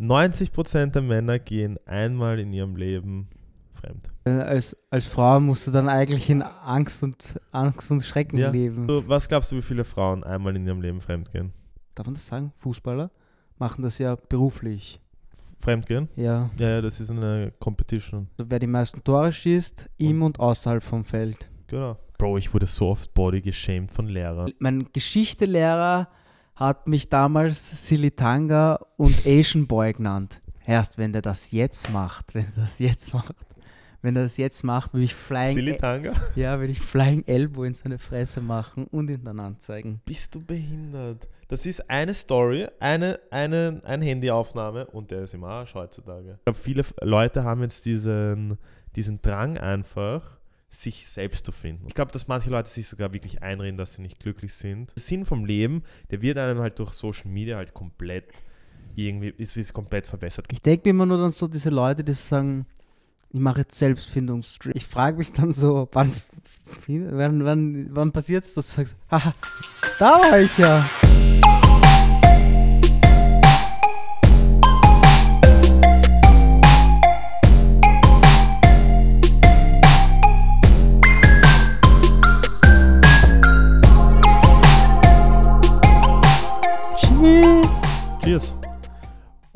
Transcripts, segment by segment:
90% der Männer gehen einmal in ihrem Leben fremd. Äh, Als, als Frau musst du dann eigentlich in Angst und Angst und Schrecken Ja. leben. So, was glaubst du, wie viele Frauen einmal in ihrem Leben fremd gehen? Darf man das sagen? Fußballer machen das ja beruflich. Fremd gehen? Ja. Ja, ja, das ist eine Competition. Also wer die meisten Tore schießt, im und außerhalb vom Feld. Genau. Bro, ich wurde so oft body geshamed von Lehrern. Mein Geschichtelehrer hat mich damals Silitanga und Asian Boy genannt. Erst wenn der das jetzt macht, wenn er das jetzt macht. Wenn er das jetzt macht, will ich Flying, Silitanga? ja, will ich Flying Elbow in seine Fresse machen und ihn dann anzeigen. Bist du behindert? Das ist eine Story, eine, eine, eine Handyaufnahme und der ist im Arsch heutzutage. Ich glaube, viele Leute haben jetzt diesen, diesen Drang einfach, sich selbst zu finden. Ich glaube, dass manche Leute sich sogar wirklich einreden, dass sie nicht glücklich sind. Der Sinn vom Leben, der wird einem halt durch Social Media halt komplett irgendwie, ist, ist komplett verbessert. Ich denke mir immer nur dann so diese Leute, die sagen, ich mache jetzt Selbstfindungsstream. Ich frage mich dann so, wann, wann, wann, wann passiert es, dass du sagst, haha, da war ich ja.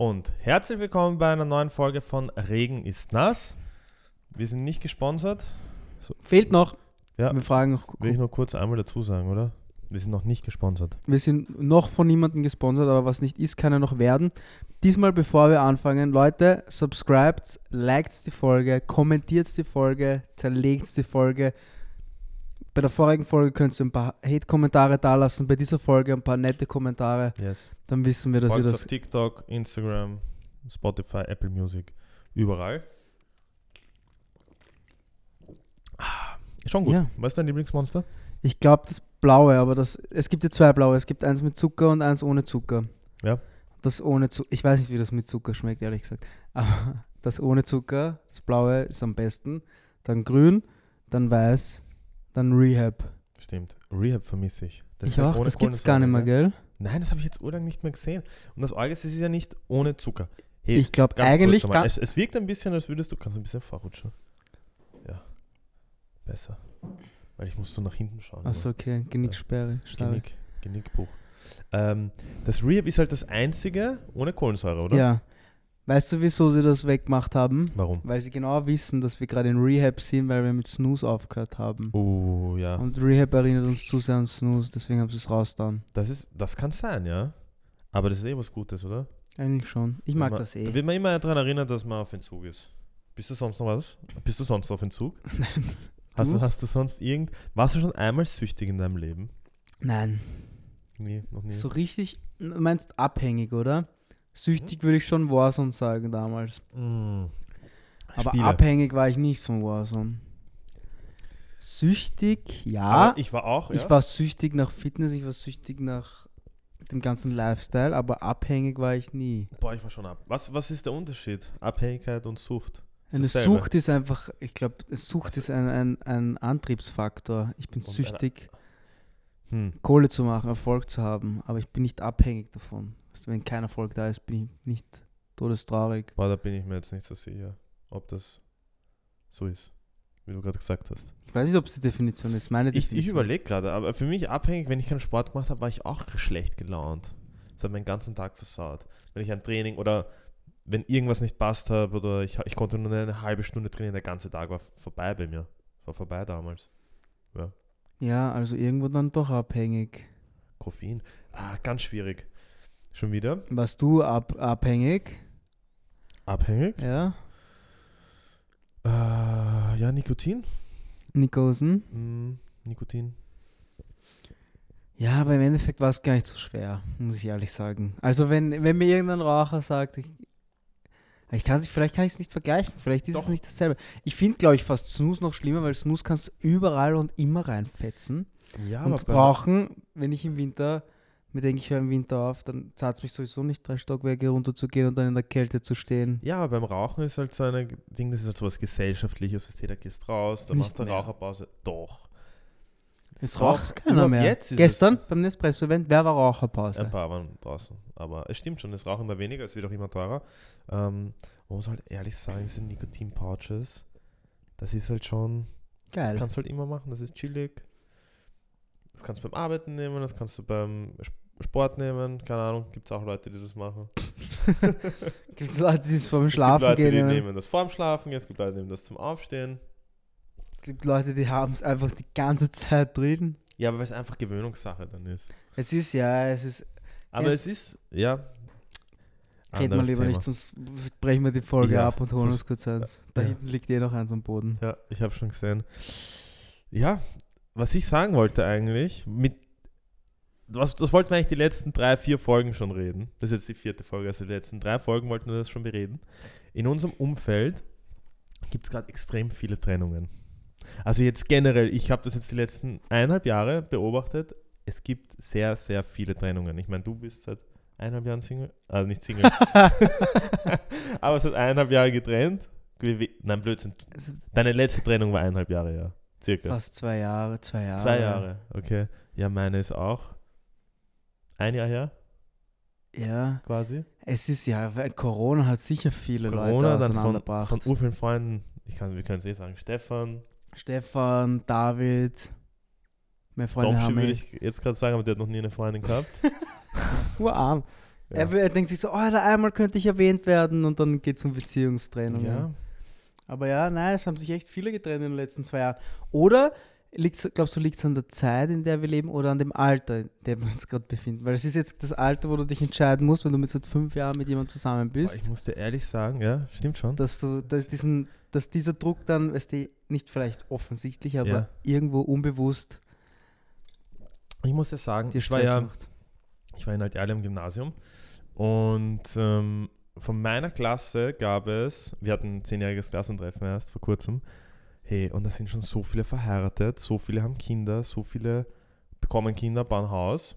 Und herzlich willkommen bei einer neuen Folge von Regen ist nass. Wir sind nicht gesponsert. Fehlt noch. Ja. Wir fragen noch. Will ich nur kurz einmal dazu sagen, oder? Wir sind noch nicht gesponsert. Wir sind noch von niemandem gesponsert, aber was nicht ist, kann ja noch werden. Diesmal, bevor wir anfangen, Leute, subscribt, liked die Folge, kommentiert die Folge, zerlegt die Folge. Bei der vorigen Folge könnt ihr ein paar Hate-Kommentare dalassen, bei dieser Folge ein paar nette Kommentare. Yes. Dann wissen wir, dass ihr Folgt das. auf TikTok, Instagram, Spotify, Apple Music, überall. Ah, Schon gut. Ja. Was ist dein Lieblingsmonster? Ich glaube, das blaue, aber das. Es gibt ja zwei blaue. Es gibt eins mit Zucker und eins ohne Zucker. Ja. Das ohne Zucker. Ich weiß nicht, wie das mit Zucker schmeckt, ehrlich gesagt. Aber das ohne Zucker, das blaue ist am besten. Dann grün, dann weiß, dann Rehab. Stimmt. Rehab vermisse ich. Das ich halt auch, das gibt's gar nicht mehr, gell? ne? Nein, das habe ich jetzt urlang nicht mehr gesehen. Und das Orgel ist ja nicht ohne Zucker. Hey, Ich glaube eigentlich kurz ganz. es, es wirkt ein bisschen, als würdest du, kannst ein bisschen vorrutschen. Ja. Besser. Weil ich muss so nach hinten schauen. Achso, okay, Genicksperre. starre. Genick, Genickbruch. Ähm, das Rehab ist halt das einzige ohne Kohlensäure, oder? Ja. Weißt du, wieso sie das weggemacht haben? Warum? Weil sie genau wissen, dass wir gerade in Rehab sind, weil wir mit Snooze aufgehört haben. Oh, ja. Und Rehab erinnert uns zu sehr an Snooze, deswegen haben sie es raus dann. Das, ist, das kann sein, ja. Aber das ist eh was Gutes, oder? Eigentlich schon. Ich mag man, das Da eh. wird man immer daran erinnert, dass man auf Entzug ist. Bist du sonst noch was? Bist du sonst auf Entzug? Hast du, Du? hast du sonst irgend. Warst du schon einmal süchtig in deinem Leben? Nein. Nee, noch nie. So richtig, du meinst abhängig, oder? Süchtig würde ich schon Warzone sagen damals. Mm. Aber Spiele. abhängig war ich nicht von Warzone. Süchtig, ja. Aber ich war auch. ich ja? war süchtig nach Fitness, ich war süchtig nach dem ganzen Lifestyle, aber abhängig war ich nie. Boah, ich war schon ab. Was, was ist der Unterschied? Abhängigkeit und Sucht. Ist Eine dasselbe. Sucht ist einfach, ich glaube, Sucht Also- ist ein, ein, ein Antriebsfaktor. Ich bin Und eine- süchtig, Hm. Kohle zu machen, Erfolg zu haben, aber ich bin nicht abhängig davon. Also wenn kein Erfolg da ist, bin ich nicht todestraurig. Boah, da bin ich mir jetzt nicht so sicher, ob das so ist, wie du gerade gesagt hast. Ich weiß nicht, ob es die Definition ist. Meine Ich, ich Definition. überlege gerade, aber für mich abhängig, wenn ich keinen Sport gemacht habe, war ich auch schlecht gelaunt. Das hat meinen ganzen Tag versaut. Wenn ich ein Training oder wenn irgendwas nicht passt habe oder ich, ich konnte nur eine halbe Stunde trainieren, der ganze Tag war vorbei bei mir. War vorbei damals. Ja, also irgendwo dann doch abhängig. Koffein. Ah, ganz schwierig. Schon wieder? Warst du ab, abhängig? Abhängig? Ja. Äh, ja, Nikotin. Nikosen? Hm, Nikotin. Ja, aber im Endeffekt war es gar nicht so schwer, muss ich ehrlich sagen. Also wenn, wenn mir irgendein Raucher sagt, ich, ich kann sich, vielleicht kann ich es nicht vergleichen, vielleicht ist es Doch. nicht dasselbe. Ich finde, glaube ich, fast Snooze noch schlimmer, weil Snooze kannst du überall und immer reinfetzen. Ja, und beim- rauchen, wenn ich im Winter, mir denke ich höre im Winter auf, dann zahlt es mich sowieso nicht, drei Stockwerke runterzugehen und dann in der Kälte zu stehen. Ja, aber beim Rauchen ist halt so ein Ding, das ist halt so was Gesellschaftliches. Das da gehst raus, da Nicht machst du eine mehr. Raucherpause. Doch. Es raucht keiner mehr. Jetzt Gestern beim Nespresso-Event, wer war Raucherpause? Ein paar waren draußen. Aber es stimmt schon, es rauchen immer weniger, es wird auch immer teurer. Ähm, man muss halt ehrlich sagen, diese Nikotin-Pouches, das ist halt schon, das Geil. kannst du halt immer machen, das ist chillig. Das kannst du beim Arbeiten nehmen, das kannst du beim Sport nehmen, keine Ahnung, gibt es auch Leute, die das machen. Gibt es Leute, die es vorm Es Schlafen gibt Leute, gehen? die nehmen? nehmen das vorm Schlafen, es gibt Leute, die nehmen das zum Aufstehen. Es gibt Leute, die haben es einfach die ganze Zeit drin. Ja, aber weil es einfach Gewöhnungssache dann ist. Es ist ja, es ist. Aber es ist, ja. Reden wir lieber Thema. nicht, sonst brechen wir die Folge Ja, ab und holen uns kurz eins. Da ja. hinten liegt eh noch eins am Boden. Ja, ich habe schon gesehen. Ja, was ich sagen wollte eigentlich, mit was, das wollten wir eigentlich die letzten drei, vier Folgen schon reden. Das ist jetzt die vierte Folge, also die letzten drei Folgen wollten wir das schon bereden. In unserem Umfeld gibt es gerade extrem viele Trennungen. Also jetzt generell, ich habe das jetzt die letzten eineinhalb Jahre beobachtet. Es gibt sehr, sehr viele Trennungen. Ich meine, du bist seit eineinhalb Jahren Single, also nicht Single, aber seit eineinhalb Jahren getrennt. Nein, Blödsinn. Deine letzte Trennung war eineinhalb Jahre, ja. Circa. Fast zwei Jahre, zwei Jahre. Zwei Jahre, okay. Ja, meine ist auch ein Jahr her, Ja, quasi. es ist ja, Corona hat sicher viele Corona, Leute dann von, von urvielen Freunden, ich kann, wir können es eh sagen, Stefan, Stefan, David, meine Freunde Domschi haben würde mich. ich jetzt gerade sagen, aber der hat noch nie eine Freundin gehabt. Urarm. Ja. Er, er denkt sich so, oh, da einmal könnte ich erwähnt werden und dann geht es um Beziehungstrennung. ja. Aber ja, nein, es haben sich echt viele getrennt in den letzten zwei Jahren. Oder liegt's, glaubst du, liegt es an der Zeit, in der wir leben oder an dem Alter, in dem wir uns gerade befinden? Weil es ist jetzt das Alter, wo du dich entscheiden musst, wenn du mit seit fünf Jahren mit jemandem zusammen Boah, ich bist, muss dir ehrlich sagen, ja, stimmt schon. dass du, dass diesen, dass dieser Druck dann, weißt du, nicht vielleicht offensichtlich, aber Ja. irgendwo unbewusst Ich muss dir sagen, ich war ja, macht. ich war in Alt im Gymnasium und ähm, von meiner Klasse gab es, wir hatten ein zehnjähriges Klassentreffen erst vor kurzem, hey, und da sind schon so viele verheiratet, so viele haben Kinder, so viele bekommen Kinder, bauen Haus.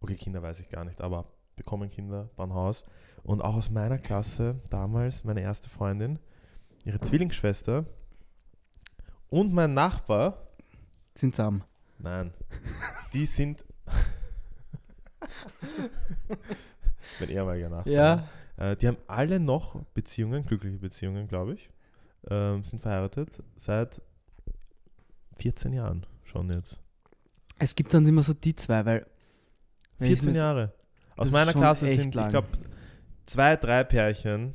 Okay, Kinder weiß ich gar nicht, aber bekommen Kinder, bauen Haus. Und auch aus meiner Klasse damals, meine erste Freundin, ihre Zwillingsschwester und mein Nachbar, Sind zusammen. Nein. Die sind. mein ehemaliger Nachbar. Ja. Äh, die haben alle noch Beziehungen, glückliche Beziehungen, glaube ich. Ähm, sind verheiratet seit 14 Jahren schon jetzt. Es gibt dann immer so die zwei, weil. wenn ich 14 mir so- Jahre. Aus meiner Klasse sind, ich lang. glaube, zwei, drei Pärchen,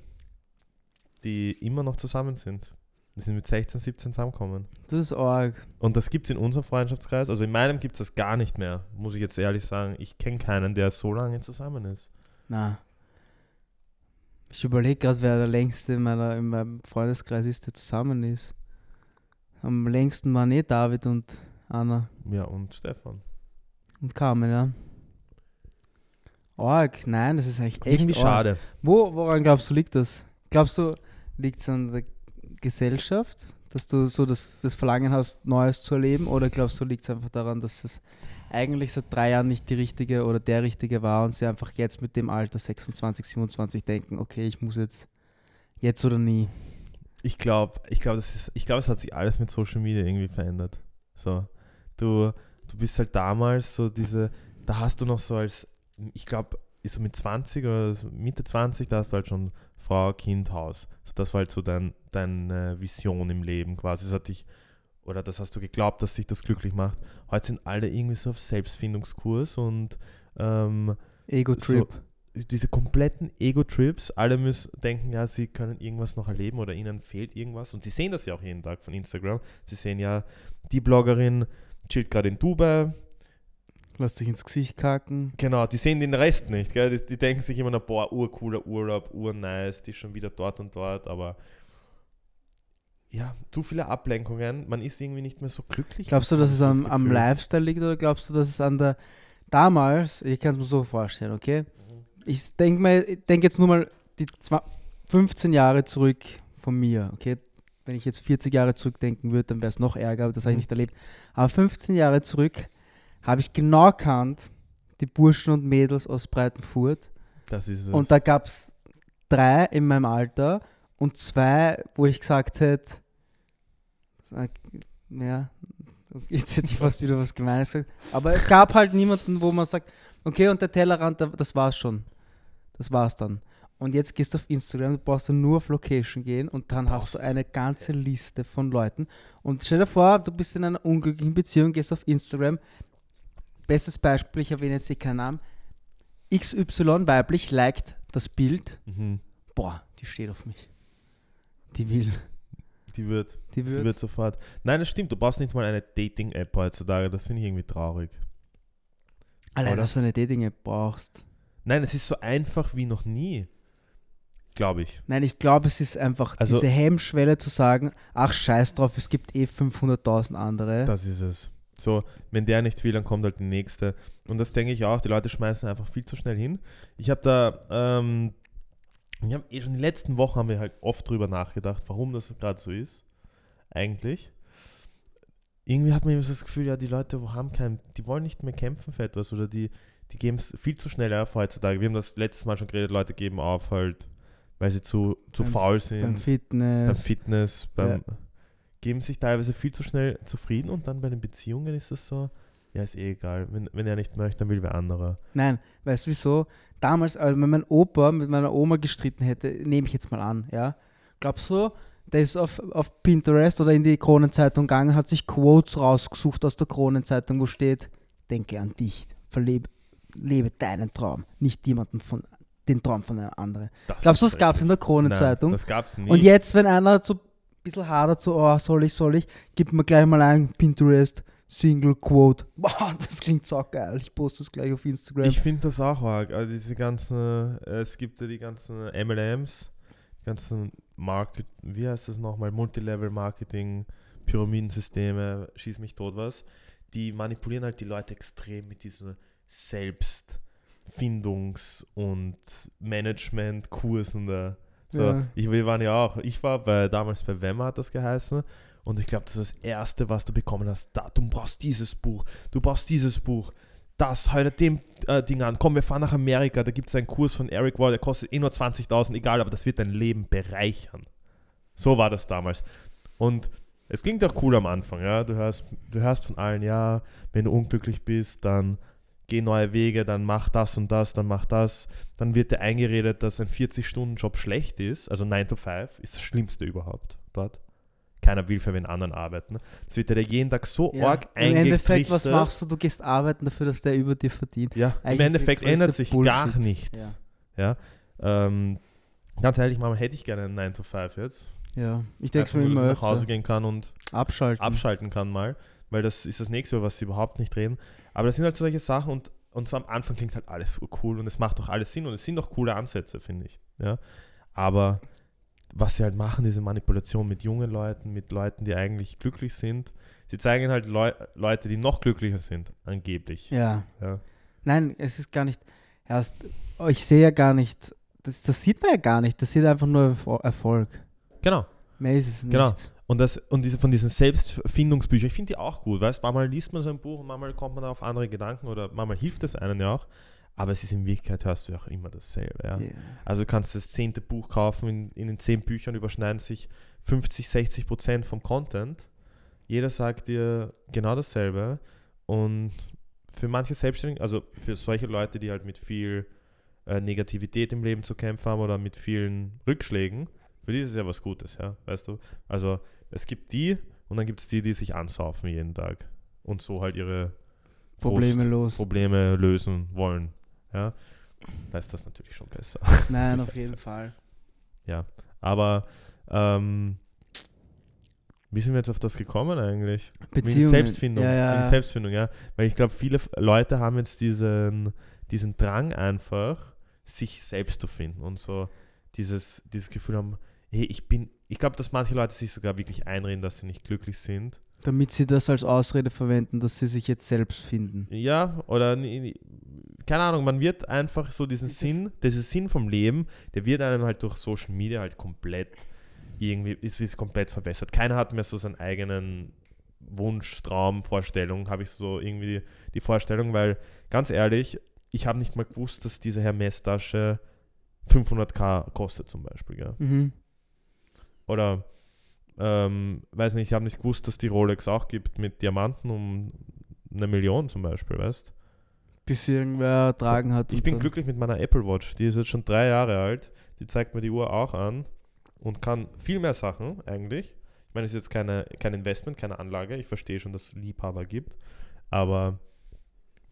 die immer noch zusammen sind. Die sind mit 16, 17 zusammengekommen. Das ist arg. Und das gibt es in unserem Freundschaftskreis. Also in meinem gibt es das gar nicht mehr, muss ich jetzt ehrlich sagen. Ich kenne keinen, der so lange zusammen ist. Na. Ich überlege gerade, wer der längste in, meiner, in meinem Freundeskreis ist, der zusammen ist. Am längsten waren eh David und Anna Ja, und Stefan. und Carmen, ja. Arg, nein, das ist eigentlich echt Irgendwie schade. Wo, woran glaubst du, liegt das? Glaubst du, liegt es an der Gesellschaft, dass du so das, das Verlangen hast, Neues zu erleben? Oder glaubst du, liegt es einfach daran, dass es eigentlich seit drei Jahren nicht die richtige oder der richtige war und sie einfach jetzt mit dem Alter 26, 27 denken, okay, ich muss jetzt, jetzt oder nie? Ich glaube, ich glaube, das ist, ich glaube, es hat sich alles mit Social Media irgendwie verändert. So, du, du bist halt damals so diese, da hast du noch so als, ich glaube, so mit 20 oder Mitte 20, da hast du halt schon Frau, Kind, Haus. So, das war halt so dein, deine Vision im Leben quasi. Das hat dich, oder das hast du geglaubt, dass sich das glücklich macht. Heute sind alle irgendwie so auf Selbstfindungskurs und ähm, Ego-Trip. diese kompletten Ego-Trips, alle müssen denken, ja, sie können irgendwas noch erleben oder ihnen fehlt irgendwas. Und sie sehen das ja auch jeden Tag von Instagram. Sie sehen ja, die Bloggerin chillt gerade in Dubai. Lass dich ins Gesicht kacken. Genau, die sehen den Rest nicht. Gell? Die, die denken sich immer noch, boah, urcooler Urlaub, urnice, die ist schon wieder dort und dort, aber ja, zu viele Ablenkungen. Man ist irgendwie nicht mehr so glücklich. Glaubst du, dass es am, das am. Lifestyle liegt oder glaubst du, dass es an der. Damals, ich kann es mir so vorstellen, okay? Ich denke mal, denke jetzt nur mal die zwei, 15 Jahre zurück von mir, okay? Wenn ich jetzt 40 Jahre zurückdenken würde, dann wäre es noch ärger, aber das habe ich Mhm. nicht erlebt. Aber 15 Jahre zurück habe ich genau erkannt, die Burschen und Mädels aus Breitenfurt. Das ist es. Und da gab es drei in meinem Alter und zwei, wo ich gesagt hätte, ja, Jetzt hätte ich fast wieder was Gemeines gesagt. Aber es gab halt niemanden, wo man sagt, okay, und der Tellerrand, das war's schon. Das war's dann. Und jetzt gehst du auf Instagram, du brauchst dann nur auf Location gehen und dann hast du Brauchst- eine ganze Liste von Leuten. Und stell dir vor, du bist in einer unglücklichen Beziehung, gehst auf Instagram. Bestes Beispiel, ich erwähne jetzt hier keinen Namen. XY weiblich liked das Bild. Mhm. Boah, die steht auf mich. Die will. Die wird, Die die wird. wird sofort. Nein, das stimmt. Du brauchst nicht mal eine Dating-App heutzutage. Das finde ich irgendwie traurig. Allein, Oder? dass du eine Dating-App brauchst. Nein, es ist so einfach wie noch nie. Glaube ich. Nein, ich glaube, es ist einfach Also- diese Hemmschwelle zu sagen, ach scheiß drauf, es gibt eh 500.000 andere. Das ist es. So, wenn der nicht will, dann kommt halt die nächste. Und das denke ich auch. Die Leute schmeißen einfach viel zu schnell hin. Ich habe da, ähm, wir haben eh schon die letzten Wochen haben wir halt oft drüber nachgedacht, warum das gerade so ist. Eigentlich. Irgendwie hat man immer so das Gefühl, ja, die Leute haben kein, die wollen nicht mehr kämpfen für etwas oder die, die geben es viel zu schnell auf heutzutage. Wir haben das letztes Mal schon geredet, Leute geben auf halt, weil sie zu, zu Beim- faul Beim sind beim Fitness. Fitness, beim geben sich teilweise viel zu schnell zufrieden und dann bei den Beziehungen ist das so, ja, ist eh egal. Wenn, wenn er nicht möchte, dann will wer anderer. Nein, weißt du wieso? Damals, als wenn mein Opa mit meiner Oma gestritten hätte, nehme ich jetzt mal an, ja. Glaubst du, der ist auf, auf Pinterest oder in die Kronenzeitung gegangen, hat sich Quotes rausgesucht aus der Kronenzeitung, wo steht, denke an dich, verlebe, lebe deinen Traum, nicht jemanden von, den Traum von einem anderen. Das Glaubst du, das gab es in der Nein, Kronenzeitung? das gab's nie. Und jetzt, wenn einer so ein bisschen hadert, so, oh, soll ich, soll ich, gibt mir gleich mal ein Pinterest, Single Quote. Boah, das klingt so geil. Ich poste es gleich auf Instagram. ich finde das auch arg. Also diese ganzen, äh, es gibt ja die ganzen MLMs, die ganzen Market, wie heißt das nochmal, Multilevel Marketing, Pyramidensysteme, schieß mich tot was. Die manipulieren halt die Leute extrem mit diesen Selbstfindungs- und Management-Kursen da. So, Ja. ich, wir waren ja auch, ich war bei, damals bei Wemmer hat das geheißen und ich glaube, das ist das Erste, was du bekommen hast. Da, du brauchst dieses Buch, du brauchst dieses Buch, das, heute dem äh, Ding an. Komm, wir fahren nach Amerika, da gibt es einen Kurs von Eric Wall, der kostet eh nur 20.000, egal, aber das wird dein Leben bereichern. So war das damals. Und es klingt auch cool am Anfang, ja. Du hörst, du hörst von allen, ja, wenn du unglücklich bist, dann geh neue Wege, dann mach das und das, dann mach das. Dann wird dir eingeredet, dass ein 40-Stunden-Job schlecht ist. Also 9 to 5 ist das Schlimmste überhaupt dort. Keiner will für wen anderen arbeiten. Das wird dir jeden Tag so Ja. arg Im Endeffekt, was machst du? Du gehst arbeiten dafür, dass der über dir verdient. Ja, Eigentlich im Endeffekt ändert sich gar Bullshit. nichts. Ja. Ja. Ähm, ganz ehrlich, Mama, hätte ich gerne einen 9 to 5 jetzt. Ja, ich denke Einfach mir immer nach Hause gehen kann und Abschalten. abschalten kann mal, weil das ist das nächste, über was sie überhaupt nicht reden. Aber das sind halt solche Sachen und, und so am Anfang klingt halt alles so cool und es macht doch alles Sinn und es sind doch coole Ansätze, finde ich. Ja? Aber was sie halt machen, diese Manipulation mit jungen Leuten, mit Leuten, die eigentlich glücklich sind, sie zeigen halt Leu Leute, die noch glücklicher sind, angeblich. ja. Ja. Nein, es ist gar nicht. Erst, ich sehe ja gar nicht. Das, das sieht man ja gar nicht. Das sieht einfach nur Erfo- Erfolg. Genau. Mehr ist es nicht. Genau. Und, das, und diese, von diesen Selbstfindungsbüchern, ich finde die auch gut, weißt manchmal liest man so ein Buch und manchmal kommt man auf andere Gedanken oder manchmal hilft es einem ja auch, aber es ist in Wirklichkeit, hörst du auch immer dasselbe. Ja? Ja. Also du kannst das zehnte Buch kaufen, in, in den zehn Büchern überschneiden sich 50, 60 Prozent vom Content. Jeder sagt dir genau dasselbe und für manche Selbstständigen, also für solche Leute, die halt mit viel äh, Negativität im Leben zu kämpfen haben oder mit vielen Rückschlägen, für die ist es ja was Gutes, ja, weißt du? Also es gibt die und dann gibt es die, die sich ansaufen jeden Tag und so halt ihre Probleme los. Probleme lösen wollen, ja. Da ist das natürlich schon besser. Nein, auf jeden. Fall. Aber ähm, wie sind wir jetzt auf das gekommen eigentlich? Beziehungen. Selbstfindung. Ja, ja. Wegen Selbstfindung, ja. Weil ich glaube, viele Leute haben jetzt diesen, diesen Drang einfach, sich selbst zu finden und so dieses, dieses Gefühl haben, hey, ich bin, ich glaube, dass manche Leute sich sogar wirklich einreden, dass sie nicht glücklich sind. Damit sie das als Ausrede verwenden, dass sie sich jetzt selbst finden. Ja, oder keine Ahnung, man wird einfach so diesen Das ist- Sinn, dieser Sinn vom Leben, der wird einem halt durch Social Media halt komplett irgendwie, ist, ist komplett verbessert. Keiner hat mehr so seinen eigenen Wunsch, Traum, Vorstellung, habe ich so irgendwie die Vorstellung, weil ganz ehrlich, ich habe nicht mal gewusst, dass diese Hermes-Tasche 500k kostet zum Beispiel, ja. Mhm. Oder ähm, weiß nicht, ich habe nicht gewusst, dass die Rolex auch gibt mit Diamanten um eine Million zum Beispiel, weißt Bis irgendwer tragen hat. Ich bin glücklich mit meiner Apple Watch. Die ist jetzt schon drei Jahre alt. Die zeigt mir die Uhr auch an und kann viel mehr Sachen eigentlich. Ich meine, es ist jetzt keine, kein Investment, keine Anlage. Ich verstehe schon, dass es Liebhaber gibt. Aber,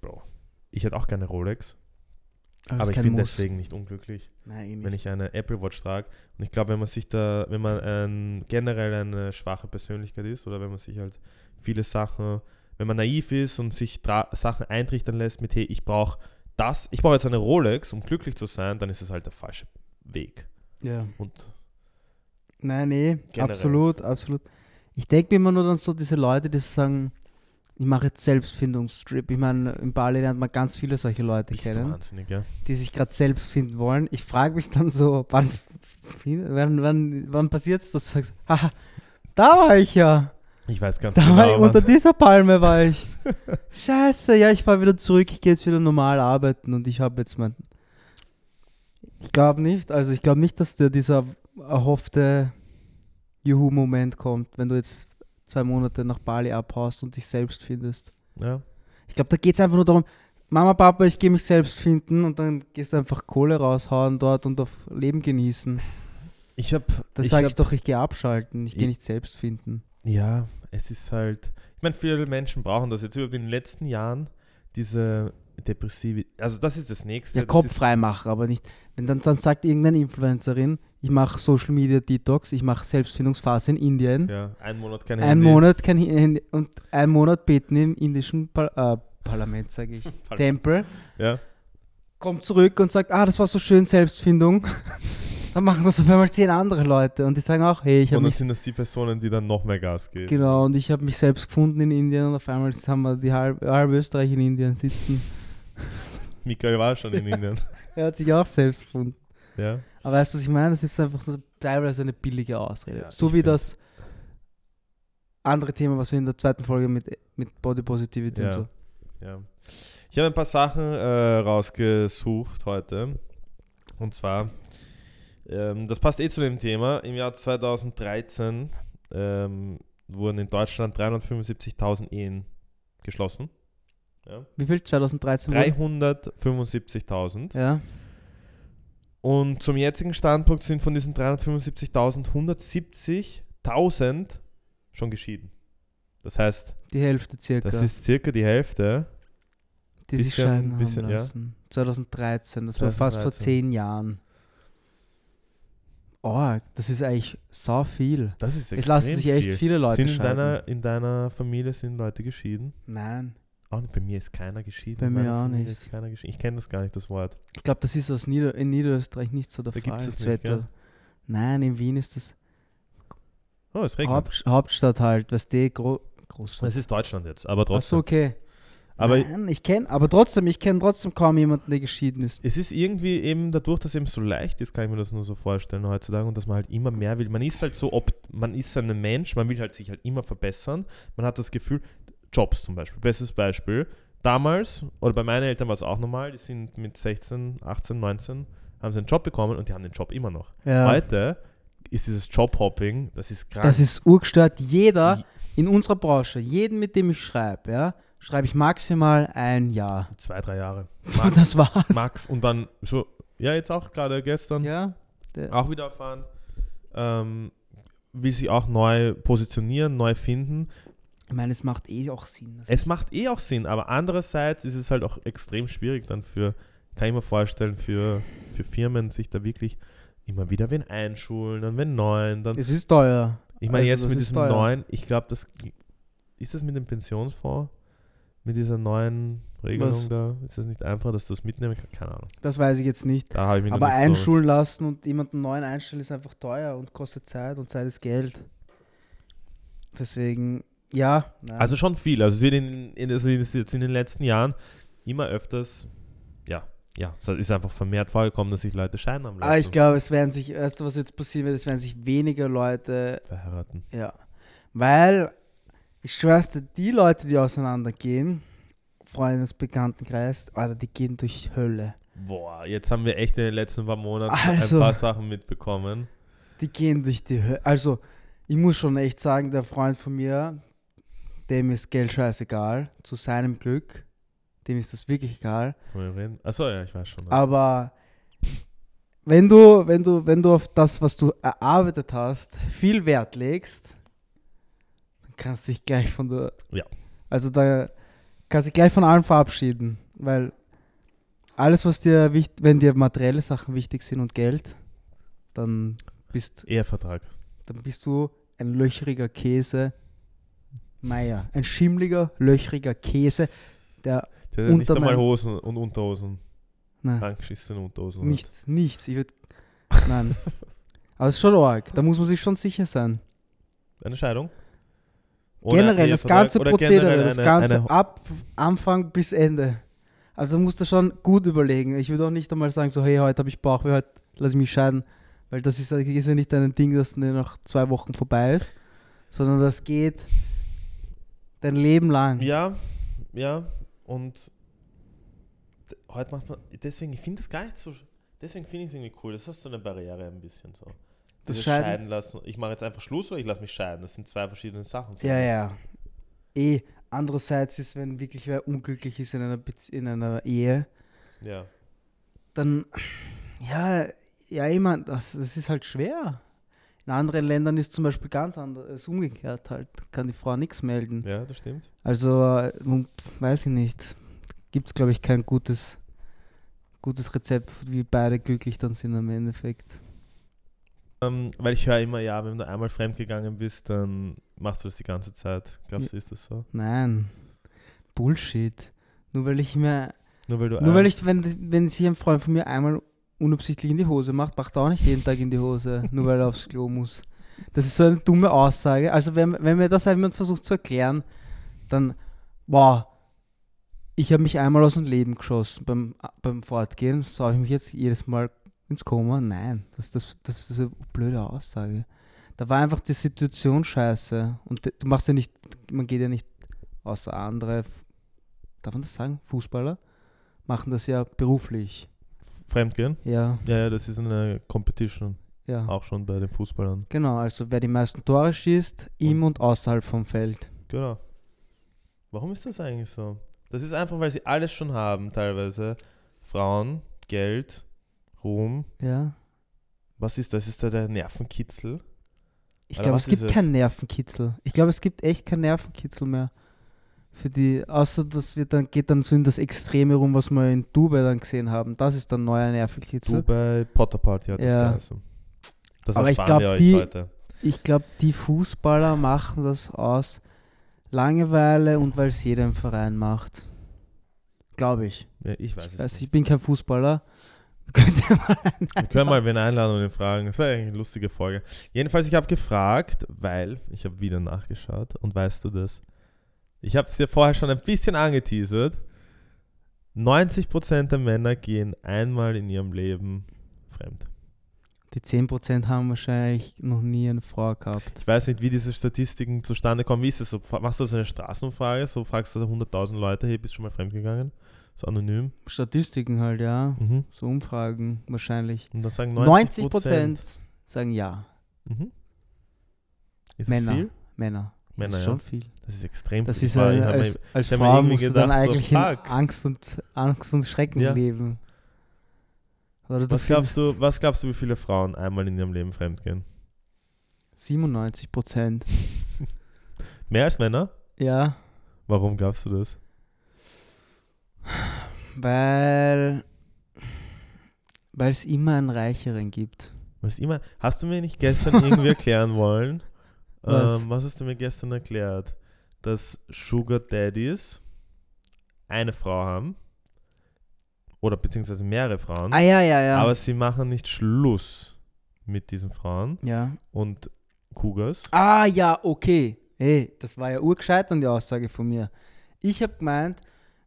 Bro, ich hätte auch gerne Rolex. Aber, Aber ist ich bin Muss. deswegen nicht unglücklich, Nein, eh wenn nicht. ich eine Apple Watch trage. Und ich glaube, wenn man sich da, wenn man ein, generell eine schwache Persönlichkeit ist oder wenn man sich halt viele Sachen, wenn man naiv ist und sich Sachen eintrichtern lässt mit, hey, ich brauche das, ich brauche jetzt eine Rolex, um glücklich zu sein, dann ist es halt der falsche Weg. Ja. Und Nein, nee, Generell. absolut, absolut. Ich denke mir immer nur dann so diese Leute, die so sagen, ich mache jetzt Selbstfindungstrip. Ich meine, in Bali lernt man ganz viele solche Leute bist kennen, wahnsinnig, ja? die sich gerade selbst finden wollen. Ich frage mich dann so, wann, wann, wann, wann passiert es, dass du sagst, haha, da war ich ja. Ich weiß ganz Da war ich, genau. unter dieser Palme war ich. Scheiße, ja, ich fahre wieder zurück, ich gehe jetzt wieder normal arbeiten und ich habe jetzt mein. Ich glaube nicht, also ich glaube nicht, dass dir dieser erhoffte Juhu-Moment kommt, wenn du jetzt zwei Monate nach Bali abhaust und dich selbst findest. ja. Ich glaube, da geht es einfach nur darum, Mama, Papa, ich gehe mich selbst finden und dann gehst du einfach Kohle raushauen dort und auf Leben genießen. Ich habe. Ich sage ich doch, ich gehe abschalten, ich Ich- gehe nicht selbst finden. Ja, es ist halt. Ich meine, viele Menschen brauchen das jetzt über den letzten Jahren, diese depressive. Also, das ist das nächste. Ja, Kopf ist, frei machen, aber nicht. Wenn dann, dann sagt irgendeine Influencerin, ich mache Social Media Detox, ich mache Selbstfindungsphase in Indien, Ja, ein Monat kein ein Handy. Monat kein Handy und ein Monat beten im indischen Par äh, Parlament, sage ich, Tempel, Ja. kommt zurück und sagt, ah, das war so schön Selbstfindung. dann machen das auf einmal zehn andere Leute und die sagen auch, hey, ich Und habe dann mich sind das die Personen, die dann noch mehr Gas geben. genau und ich habe mich selbst gefunden in Indien und auf einmal haben wir die halbe, halbe Österreich in Indien sitzen. Michael war schon in Indien. Er hat sich auch selbst gefunden. ja. Aber weißt du, was ich meine? Das ist einfach so teilweise eine billige Ausrede. Ja, so wie das andere Thema, was wir in der zweiten Folge mit, mit Body Positivity Ja. und so. Ja. Ich habe ein paar Sachen äh, rausgesucht heute. Und zwar, ähm, das passt eh zu dem Thema. Im Jahr 2013 ähm, wurden in Deutschland 375.000 Ehen geschlossen. Ja. Wie viel? 2013? wurde? 375.000. Ja. Und zum jetzigen Standpunkt sind von diesen 375.000 170.000 schon geschieden. Das heißt, Die Hälfte circa, das ist circa die Hälfte. die sich bisschen- scheiden bisschen, haben ja. lassen. 2013, das war fast vor 2013. zehn Jahren. Oh, das ist eigentlich so viel. Das ist Es lassen extrem sich echt viel. viele Leute sind in scheiden. deiner, in deiner Familie sind Leute geschieden? Nein. Auch bei mir ist keiner geschieden. Bei mir auch Familie nicht. Keiner geschieden. Ich kenne das gar nicht, das Wort. Ich glaube, das ist aus Nieder in Niederösterreich nicht so der Da Fall. gibt's das nicht, gell? Nein, in Wien ist das Oh, es regnet. Haupt, Hauptstadt halt, weißt du, Gro Großstadt. Es ist Deutschland jetzt, aber Achso, trotzdem. okay. Aber Nein, ich kenne, aber trotzdem, ich kenne trotzdem kaum jemanden, der geschieden ist. es ist irgendwie eben dadurch, dass es eben so leicht ist, kann ich mir das nur so vorstellen heutzutage und dass man halt immer mehr will. Man ist halt so, opt man ist ein Mensch, man will halt sich halt immer verbessern. Man hat das Gefühl, Jobs zum Beispiel, bestes Beispiel. Damals, oder bei meinen Eltern war es auch normal, die sind mit 16, 18, 19, haben sie einen Job bekommen und die haben den Job immer noch. Ja. Heute ist dieses Jobhopping, das ist krank. Das ist urgestört. Jeder in unserer Branche, jeden, mit dem ich schreibe, ja, schreibe ich maximal ein Jahr. zwei, drei Jahre. Max, das war's. Max und dann so, ja, jetzt auch gerade gestern. Ja. Auch wieder erfahren, ähm, will sich auch neu positionieren, neu finden. Ich meine, es macht eh auch Sinn. Es macht eh auch Sinn, aber andererseits ist es halt auch extrem schwierig dann für, kann ich mir vorstellen, für, für Firmen sich da wirklich immer wieder wen einschulen, dann wen neuen, dann, es ist teuer. ich meine also jetzt mit diesem teuer. neuen, ich glaube, das, ist das mit dem Pensionsfonds, mit dieser neuen Regelung Was? da, ist das nicht einfach, dass du es mitnehmen kannst? Keine Ahnung. Das weiß ich jetzt nicht. Da ich mich Aber nicht so, einschulen lassen und jemanden neuen einstellen ist einfach teuer und kostet Zeit und Zeit ist Geld. Deswegen, ja. nein. Also schon viel. Also es wird in, in, also jetzt in den letzten Jahren immer öfters, ja, ja, es ist einfach vermehrt vorgekommen, dass sich Leute scheiden haben lassen. Aber Ah, ich glaube, es werden sich, du, was jetzt passieren wird, es werden sich weniger Leute, verheiraten. ja. Weil, ich schwör's dir, die Leute, die auseinandergehen, Freundesbekanntenkreis, Alter, die gehen durch Hölle. Boah, jetzt haben wir echt in den letzten paar Monaten Also- ein paar Sachen mitbekommen. Die gehen durch die Hölle. Also, ich muss schon echt sagen, der Freund von mir, dem ist Geld scheißegal, zu seinem Glück. Dem ist das wirklich egal. Von wem reden? Achso, ja, ich weiß schon. Aber wenn du, wenn du, wenn du auf das, was du erarbeitet hast, viel Wert legst, dann kannst du dich gleich von der. Ja. Also da kannst du dich gleich von allem verabschieden. Weil alles, was dir wichtig, wenn dir materielle Sachen wichtig sind und Geld, dann bist, Ehevertrag. dann bist du ein löchriger Käse. Meier. Ein schimmliger, löchriger Käse, der Der hat nicht Unter einmal Hosen und Unterhosen. na, Angeschissene Unterhosen. hat. nichts, nichts. Ich würd, nein. Aber es ist schon arg. Da muss man sich schon sicher sein. Eine Scheidung? Ohne generell, das ganze Prozedere, das ganze eine- ab Anfang bis Ende. Also musst du schon gut überlegen. Ich würde auch nicht einmal sagen, so, hey, heute habe ich Bauchweh, heute lass ich mich scheiden. Weil das ist, das ist ja nicht ein Ding, das nach zwei Wochen vorbei ist, sondern das geht dein Leben lang. Ja, ja. Und heute macht man, deswegen, ich finde das gar nicht so, deswegen finde ich es irgendwie cool. Das hast so eine Barriere ein bisschen so. Das Dieses Scheiden- Scheiden lassen. Ich mache jetzt einfach Schluss oder ich lasse mich scheiden. Das sind zwei verschiedene Sachen. Ja, mich. ja. Eh, andererseits ist, wenn wirklich wer unglücklich ist in einer, Bezie in einer Ehe, Ja. dann, ja, ja, mein, das, das ist halt schwer. In anderen Ländern ist zum Beispiel ganz anders, ist umgekehrt halt, kann die Frau nichts melden. ja, das stimmt. Also, äh, weiß ich nicht, gibt es, glaube ich, kein gutes, gutes Rezept, wie beide glücklich dann sind im Endeffekt. Ähm, weil ich höre immer, ja, wenn du einmal fremdgegangen bist, dann machst du das die ganze Zeit. Glaubst du, ist das so? Nein, Bullshit. Nur weil ich mir Nur weil du Nur weil ich, wenn, wenn sich ein Freund von mir einmal unabsichtlich in die Hose macht, macht auch nicht jeden Tag in die Hose, nur weil er aufs Klo muss. Das ist so eine dumme Aussage. Also wenn, wenn mir das jemand versucht zu erklären, dann, wow, ich habe mich einmal aus dem Leben geschossen beim, beim Fortgehen, schaue ich mich jetzt jedes Mal ins Koma? Nein, das, das, das ist eine blöde Aussage. Da war einfach die Situation scheiße. Und du machst ja nicht, man geht ja nicht außer andere, darf man das sagen, Fußballer, machen das ja beruflich. Fremdgehen? Ja, Ja, ja, das ist eine Competition. ja. Auch schon bei den Fußballern. Genau, also wer die meisten Tore schießt, im und außerhalb vom Feld. Genau. Warum ist das eigentlich so? Das ist einfach, weil sie alles schon haben, teilweise. Frauen, Geld, Ruhm. Ja. Was ist das? Ist da der Nervenkitzel? Ich glaube, es gibt keinen Nervenkitzel. Ich glaube, es gibt echt keinen Nervenkitzel mehr. Für die, außer dass wir dann geht dann so in das Extreme rum, was wir in Dubai dann gesehen haben. Das ist dann neuer Nervenkitzel. Dubai Potter Party hat das Ja. geheißen. Das Aber ich ersparen glaub, wir euch die- heute. Ich glaube, die Fußballer machen das aus Langeweile und weil es jeder im Verein macht. Glaube ich. Ja, ich weiß es Ich, weiß, ich nicht. bin kein Fußballer. Könnt ihr mal Wir können mal wen einladen und ihn fragen. Das wäre eigentlich eine lustige Folge. Jedenfalls, ich habe gefragt, weil ich habe wieder nachgeschaut und weißt du das? Ich habe es dir vorher schon ein bisschen angeteasert. 90% der Männer gehen einmal in ihrem Leben fremd. Die 10% haben wahrscheinlich noch nie eine Frau gehabt. Ich weiß nicht, wie diese Statistiken zustande kommen. Wie ist das so? Machst du so eine Straßenumfrage? So fragst du 100.000 Leute, hey, bist du schon mal fremdgegangen? So anonym. Statistiken halt, ja. Mhm. So Umfragen wahrscheinlich. Und dann sagen 90 90%. Prozent sagen ja. Mhm. Ist Männer. viel? Männer. Männer, ist ja. schon viel. Das ist extrem Das ist mir- als, als Frau musst du dann gedacht, so, eigentlich fuck. in Angst und, Angst und Schrecken Ja. leben. Was glaubst, du, was glaubst du, wie viele Frauen einmal in ihrem Leben fremdgehen? 97 Prozent. Mehr als Männer? Ja, Warum glaubst du das? weil weil es immer einen Reicheren gibt. Was immer, hast du mir nicht gestern irgendwie erklären wollen? Was? Ähm, was hast du mir gestern erklärt? Dass Sugar Daddies eine Frau haben oder beziehungsweise mehrere Frauen, Ah ja, ja, ja. aber sie machen nicht Schluss mit diesen Frauen ja. und Cougars. Ah ja, okay. Hey, das war ja urgescheit an die Aussage von mir. Ich habe gemeint,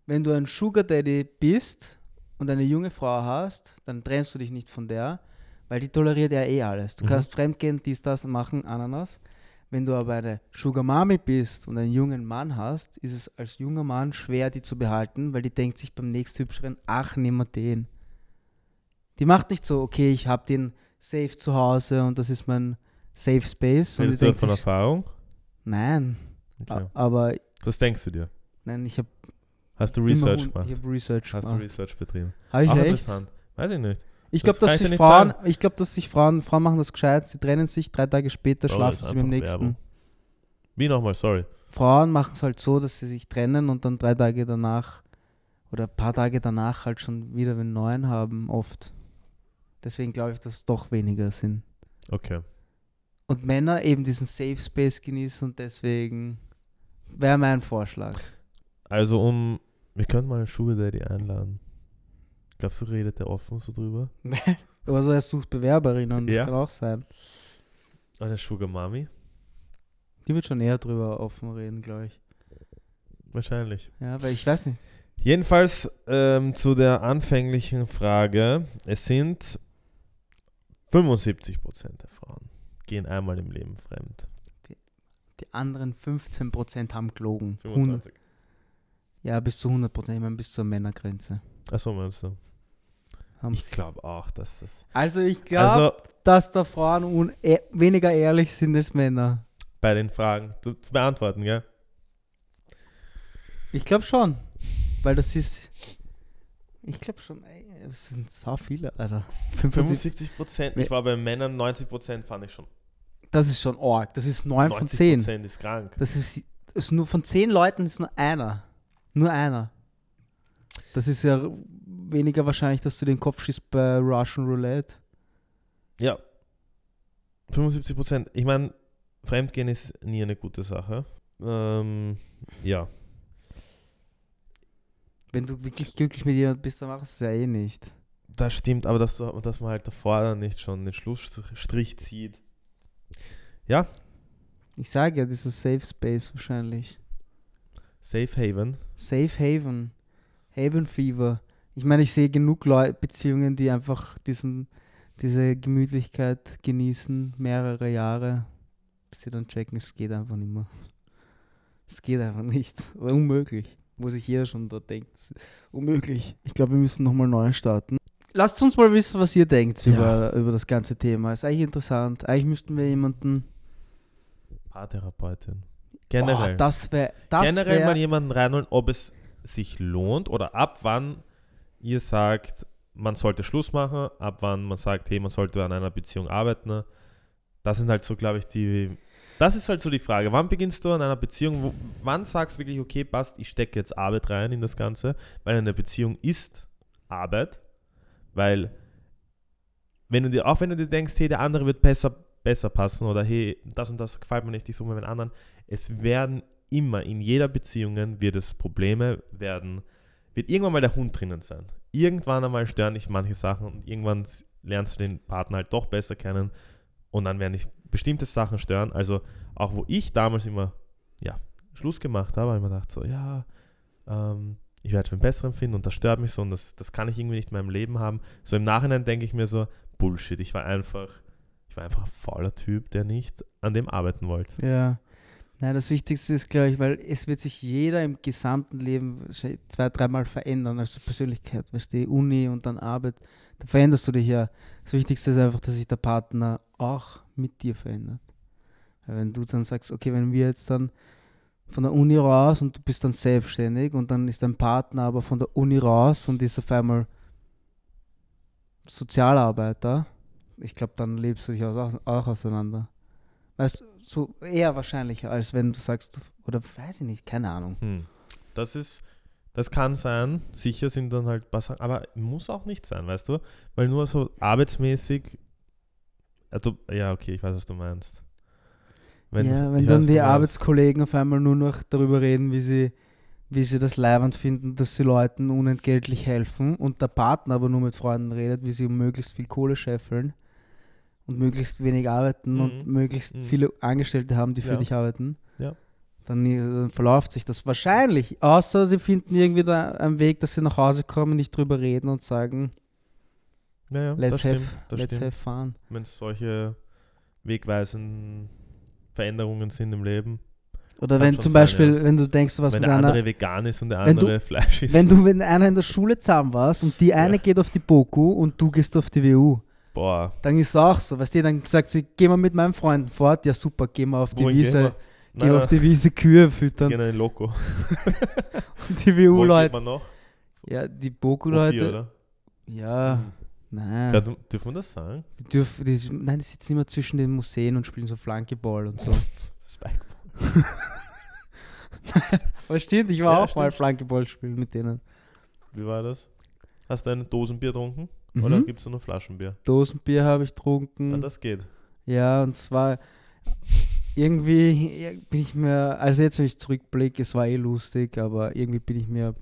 wenn du ein Sugar Daddy bist und eine junge Frau hast, dann trennst du dich nicht von der, weil die toleriert ja eh alles. Du Mhm. kannst fremdgehen, dies, das machen, Ananas. Wenn du aber eine Sugar Mami bist und einen jungen Mann hast, ist es als junger Mann schwer, die zu behalten, weil die denkt sich beim nächsthübscheren, ach, nimm mal den. Die macht nicht so, okay, ich habe den safe zu Hause und das ist mein Safe Space. Redest du von sich, Erfahrung? nein, Okay. aber Das denkst du dir. nein, ich habe Hast du Research Ich gemacht? habe Research Hast du gemacht. Research betrieben? Habe ich Auch echt? interessant. Weiß ich nicht. Ich Das glaube, dass sich Frauen, ich glaube, dass sich Frauen, Frauen machen das gescheit, sie trennen sich, drei Tage später Bro, schlafen sie mit dem nächsten. Werbung. Wie nochmal, sorry. Frauen machen es halt so, dass sie sich trennen und dann drei Tage danach oder ein paar Tage danach halt schon wieder einen neuen haben, oft. Deswegen glaube ich, dass es doch weniger sind. Okay. Und Männer eben diesen Safe Space genießen und deswegen wäre mein Vorschlag. Also um, wir können mal Sugar Daddy einladen. Glaubst du, redet der offen so drüber? Also er sucht Bewerberinnen, das Ja. kann auch sein. Eine Sugar Mami? Die wird schon eher drüber offen reden, glaube ich. Wahrscheinlich. Ja, weil ich weiß nicht. Jedenfalls ähm, zu der anfänglichen Frage. Es sind 75% der Frauen gehen einmal im Leben fremd. Die anderen 15% haben gelogen. 100, 25. ja, bis zu 100%, ich meine bis zur Männergrenze. Achso, meinst du? Haben Ich glaube auch, dass das. also ich glaube, Also dass da Frauen e weniger ehrlich sind als Männer. bei den Fragen zu, zu beantworten, gell? Ich glaube schon. Weil das ist. Ich glaube schon, es sind so viele, Alter. 75. 75%. Ich war bei Männern 90% fand ich schon. Das ist schon arg. Das ist 9 von 90% 10. ist krank. Das ist, ist nur von 10 Leuten ist nur einer. Nur einer. Das ist ja weniger wahrscheinlich, dass du den Kopf schießt bei Russian Roulette. Ja. 75%. Ich meine, Fremdgehen ist nie eine gute Sache. Ähm, ja. Wenn du wirklich glücklich mit jemandem bist, dann machst du es ja eh nicht. Das stimmt, aber dass, dass man halt davor dann nicht schon den Schlussstrich zieht. Ja, Ich sage ja, dieser Safe Space wahrscheinlich. Safe Haven. Safe Haven. Haven Fever. Ich meine, ich sehe genug Leu Beziehungen, die einfach diesen, diese Gemütlichkeit genießen, mehrere Jahre, bis sie dann checken, es geht einfach nicht mehr. Es geht einfach nicht. Oder unmöglich. Wo sich jeder schon da denkt, es ist unmöglich. Ich glaube, wir müssen nochmal neu starten. Lasst uns mal wissen, was ihr denkt Ja. über, über das ganze Thema. Ist eigentlich interessant. Eigentlich müssten wir jemanden. Paartherapeutin. Generell. Oh, das wäre. Generell wär, mal jemanden reinholen, ob es sich lohnt oder ab wann ihr sagt, man sollte Schluss machen, ab wann man sagt, hey, man sollte an einer Beziehung arbeiten. Das sind halt so, glaube ich, die. Das ist halt so die Frage. Wann beginnst du an einer Beziehung? Wo, wann sagst du wirklich, okay, passt, ich stecke jetzt Arbeit rein in das Ganze? Weil eine Beziehung ist Arbeit. Weil, wenn du dir, auch wenn du dir denkst, hey, der andere wird besser, besser passen oder hey, das und das gefällt mir nicht, ich suche mir einen anderen, es werden immer, in jeder Beziehung wird es Probleme, werden, wird irgendwann mal der Hund drinnen sein. Irgendwann einmal stören dich manche Sachen und irgendwann lernst du den Partner halt doch besser kennen und dann werden dich bestimmte Sachen stören. Also auch wo ich damals immer, ja, Schluss gemacht habe, habe ich mir gedacht so, ja, ähm, ich werde einen besseren finden und das stört mich so und das, das kann ich irgendwie nicht in meinem Leben haben. So im Nachhinein denke ich mir so, Bullshit, ich war einfach, ich war einfach ein fauler Typ, der nicht an dem arbeiten wollte. Ja. Nein, das Wichtigste ist, glaube ich, weil es wird sich jeder im gesamten Leben zwei, dreimal verändern als Persönlichkeit. Weißt du, Uni und dann Arbeit, da veränderst du dich ja. Das Wichtigste ist einfach, dass sich der Partner auch mit dir verändert. Weil wenn du dann sagst, okay, wenn wir jetzt dann von der Uni raus und du bist dann selbstständig und dann ist dein Partner aber von der Uni raus und ist auf einmal Sozialarbeiter, ich glaube, dann lebst du dich auch, auch auseinander. Weißt du, so eher wahrscheinlicher, als wenn du sagst, du, oder weiß ich nicht, keine Ahnung. Hm. Das ist, das kann sein. Sicher sind dann halt ein paar Sachen, aber muss auch nicht sein, weißt du? Weil nur so arbeitsmäßig, also, ja, okay, ich weiß, was du meinst. ja, das- wenn dann weiß, die. Arbeitskollegen auf einmal nur noch darüber reden, wie sie, wie sie das leibend finden, dass sie Leuten unentgeltlich helfen und der Partner aber nur mit Freunden redet, wie sie um möglichst viel Kohle scheffeln und möglichst wenig arbeiten und Mhm. möglichst Mhm. viele Angestellte haben, die für Ja. dich arbeiten. Ja. Dann, dann verläuft sich das wahrscheinlich. Außer sie finden irgendwie da einen Weg, dass sie nach Hause kommen, nicht drüber reden und sagen, Ja, ja, let's, have, stimmt. Let's stimmt. have fun. Wenn es solche wegweisenden Veränderungen sind im Leben. Oder wenn zum sein, Beispiel, ja. wenn du denkst, was wenn mit der einer, andere vegan ist und der Wenn du- andere Fleisch isst. wenn du mit einer in der Schule zusammen warst und die eine Ja. geht auf die BOKU und du gehst auf die WU, Boah. Dann ist es auch so, weißt du, dann sagt sie, gehen wir mit meinen Freunden fort. Ja, super, gehen wir auf die Wohin gehen Wiese. Gehen wir auf die Wiese Kühe füttern. Gehen in Loco. Und die WU-Leute. man noch? Ja, die Boku-Leute. Ja, Hm. nein. Ja, dürfen wir das sagen? Die dürfen, die, nein, die sitzen immer zwischen den Museen und spielen so Flankeball und so. Spikeball. Aber stimmt, ich war Ja, auch mal stimmt. Flankeball spielen mit denen. Wie war das? Hast du ein Dosenbier getrunken? Mhm. Oder gibt es nur Flaschenbier? Dosenbier habe ich getrunken. Ah, das geht. Ja, und zwar irgendwie ja, bin ich mir, also jetzt, wenn ich zurückblicke, es war eh lustig, aber irgendwie bin ich mir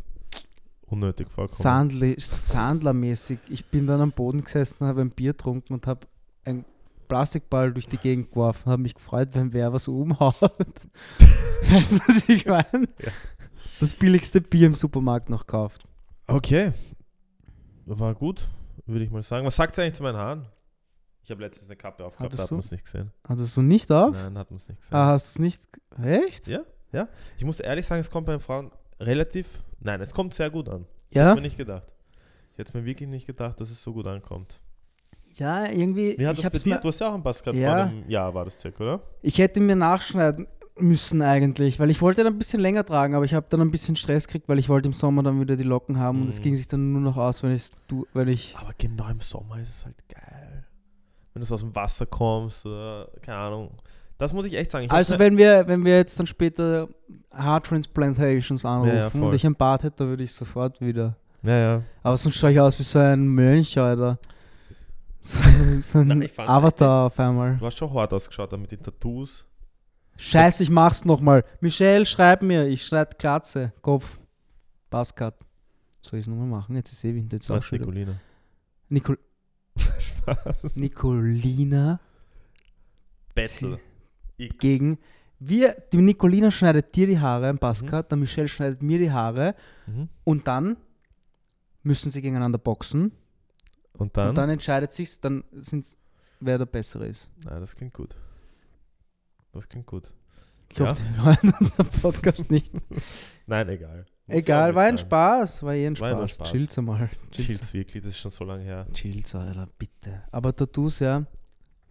Unnötig vorkommen. Sandli, Sandlermäßig. Ich bin dann am Boden gesessen, habe ein Bier getrunken und habe einen Plastikball durch die Gegend geworfen, habe mich gefreut, wenn wer was umhaut. weißt du, was ich meine? Ja. Das billigste Bier im Supermarkt noch gekauft. Okay. War gut, würde ich mal sagen. Was sagt ihr eigentlich zu meinen Haaren? Ich habe letztens eine Kappe aufgehabt, Hattest da hat man es nicht gesehen. Hattest du nicht auf? Nein, hat man es nicht gesehen. Ah, hast du es nicht? Echt? Ich muss ehrlich sagen, es kommt bei den Frauen relativ. Nein, es kommt sehr gut an. Ja? hätte mir nicht gedacht. Ich hätte mir wirklich nicht gedacht, dass es so gut ankommt. Ja, irgendwie. Wie hat ich das bei dir? Du hast ja auch einen Bass gehabt Ja. vor einem Jahr, war das circa, oder? Ich hätte mir nachschneiden müssen eigentlich, weil ich wollte dann ein bisschen länger tragen, aber ich habe dann ein bisschen Stress gekriegt, weil ich wollte im Sommer dann wieder die Locken haben und es Mhm. ging sich dann nur noch aus, wenn, ich's tu- wenn ich... Aber genau im Sommer ist es halt geil. Wenn du so aus dem Wasser kommst oder keine Ahnung. Das muss ich echt sagen. Ich Also wenn wir, wenn wir jetzt dann später Haartransplantations anrufen Ja, ja, und ich ein Bart hätte, dann würde ich sofort wieder... ja, ja. Aber sonst schaue ich aus wie so ein Mönch, Alter. So, so ein Nein, ich Avatar auf einmal. Du hast schon hart ausgeschaut, da mit den Tattoos. Scheiße, ich mach's nochmal. Michelle, schreib mir. Ich schreibe Glatze, Kopf, Buzzcut. Soll ich es nochmal machen? Jetzt ist eh Winter. Jetzt auch. Nicolina. Nicol Spaß. Nicolina Battle. X. gegen. Wir, die Nicolina schneidet dir die Haare, ein Buzzcut, der Michelle schneidet mir die Haare Mhm. und dann müssen sie gegeneinander boxen Und dann? und dann entscheidet sich's, dann sind's, wer der Bessere ist. Nein, das klingt gut. Das klingt gut. Ich Ja. hoffe, die hören unseren Podcast nicht. Nein, egal. Muss Egal, war ein sein. Spaß, war eh ein War Spaß. Spaß. Chill's einmal. Chills wirklich, das ist schon so lange her. Chills, Alter, bitte. Aber Tattoos, ja.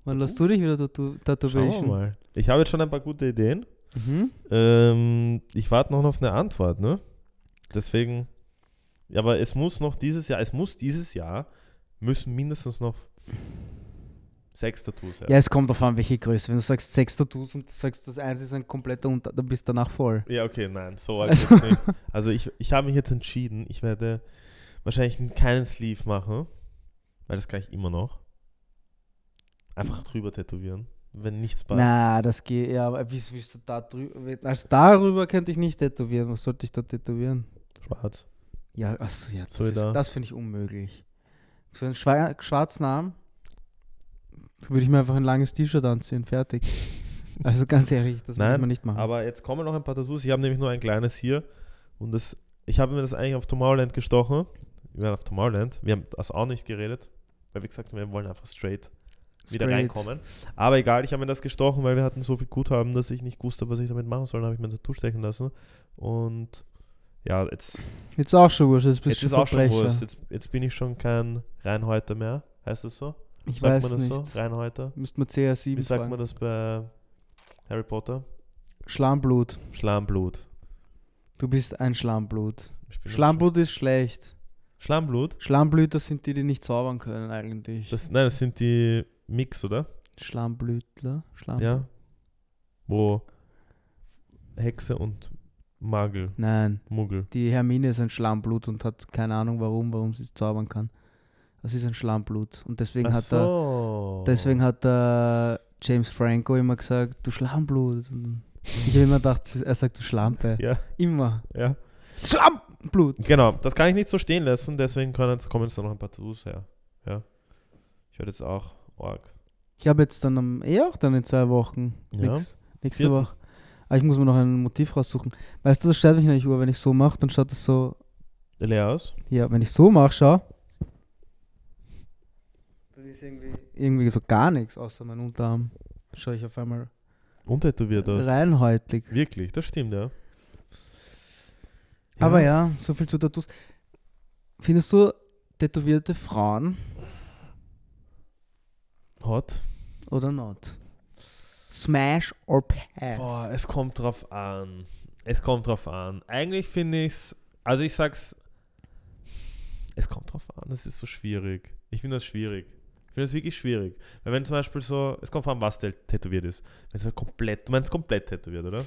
Wann lässt du dich wieder Tattoo Schauen wir mal. Ich habe jetzt schon ein paar gute Ideen. Mhm. Ähm, ich warte noch auf eine Antwort, ne? Deswegen, ja, aber es muss noch dieses Jahr, es muss dieses Jahr, müssen mindestens noch sechs Tattoos sein. Ja, es kommt auf an, welche Größe. Wenn du sagst sechs Tattoos und du sagst, das eins ist ein kompletter Unter, dann bist du danach voll. Ja, okay, nein, so arg Also- nicht. Also ich, ich habe mich jetzt entschieden, ich werde wahrscheinlich keinen Sleeve machen, weil das kann ich immer noch. Einfach drüber tätowieren, wenn nichts passt. Na, das geht, ja, aber wie willst du da drüber? Also darüber könnte ich nicht tätowieren. Was sollte ich da tätowieren? Schwarz. Ja, achso, ja, das, So ist- da. das finde ich unmöglich. So einen schwa- schwarzen Arm würde ich mir einfach ein langes T-Shirt anziehen, fertig. Also ganz ehrlich, das Nein, man nicht machen. Aber jetzt kommen noch ein paar Tattoos. Ich habe nämlich nur ein kleines hier und das, ich habe mir das eigentlich auf Tomorrowland gestochen. Wir waren auf Tomorrowland. Wir haben das auch nicht geredet, weil wir gesagt haben, wir wollen einfach straight wieder Straight. reinkommen. Aber egal, ich habe mir das gestochen, weil wir hatten so viel Guthaben, dass ich nicht wusste, was ich damit machen soll. Dann habe ich mir ein Tattoo stechen lassen. Und ja, jetzt, Jetzt auch schon wurscht, jetzt bist jetzt ist auch schon. Wurst. Jetzt, jetzt bin ich schon kein Reinhäuter mehr. Heißt das so? Ich sagt weiß man das nicht. so? Reinhäuter? Müsste man CR7 Wie sagt sagen. man das bei Harry Potter? Schlammblut. Schlammblut. Du bist ein Schlammblut. Schlammblut ist schlecht. Schlammblut? Schlammblüter sind die, die nicht zaubern können eigentlich. Das, nein, das sind die Mix, oder? Schlammblütler? Schlamm Ja. Wo Hexe und Magel, Nein, Muggel. die Hermine ist ein Schlammblut und hat keine Ahnung warum, warum sie es zaubern kann. Das ist ein Schlammblut. Und deswegen Ach hat er, so. deswegen hat der James Franco immer gesagt, du Schlammblut. Und ich habe immer gedacht, er sagt du Schlampe. Ja, Immer. ja. Schlammblut. Genau, das kann ich nicht so stehen lassen, deswegen können kommen jetzt noch ein paar Tattoos her. Ja. Ich werde jetzt auch arg. Ich habe jetzt dann am, eh auch dann in zwei Wochen. Ja. Nächst, nächste Vierten. Woche. Aber ich muss mir noch ein Motiv raussuchen. Weißt du, das stört mich nämlich, Uhr, wenn ich so mache, dann schaut es so, Leer aus. ja, wenn ich so mache, schau. Ist irgendwie, irgendwie so gar nichts außer mein Unterarm. Schaue ich auf einmal Untätowiert aus. reinhäutig. Wirklich, das stimmt, ja. Aber ja, so viel zu Tattoos. Findest du tätowierte Frauen Hot? oder not? Smash or pass? Boah, es kommt drauf an. Es kommt drauf an. Eigentlich finde ich es, also ich sag's, es kommt drauf an, es ist so schwierig. Ich finde das schwierig. Ich finde das wirklich schwierig. Weil wenn zum Beispiel so, es kommt vor allem, was tä- tätowiert ist. Wenn es halt komplett, du meinst komplett tätowiert, oder?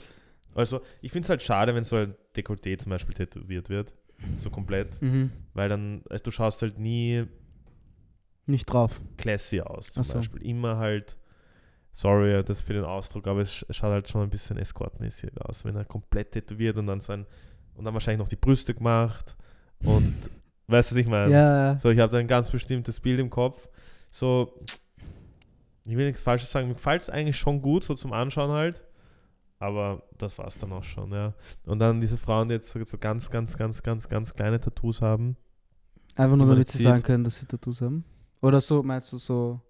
Also, ich finde es halt schade, wenn so ein Dekolleté zum Beispiel tätowiert wird. So komplett. Mhm. Weil dann, also du schaust halt nie Nicht drauf. classy aus, zum so. Beispiel. Immer halt, sorry, das für den Ausdruck, aber es sch- es schaut halt schon ein bisschen escortmäßig aus, wenn er komplett tätowiert und dann so ein, und dann wahrscheinlich noch die Brüste gemacht und, weißt du, was ich meine? Ja. So, ich habe da ein ganz bestimmtes Bild im Kopf. So, ich will nichts Falsches sagen, mir gefällt es eigentlich schon gut, so zum Anschauen halt. Aber das war es dann auch schon, ja. Und dann diese Frauen, die jetzt so, so ganz, ganz, ganz, ganz, ganz kleine Tattoos haben. Einfach nur, damit sie sagen können, dass sie Tattoos haben. Oder so, meinst du so.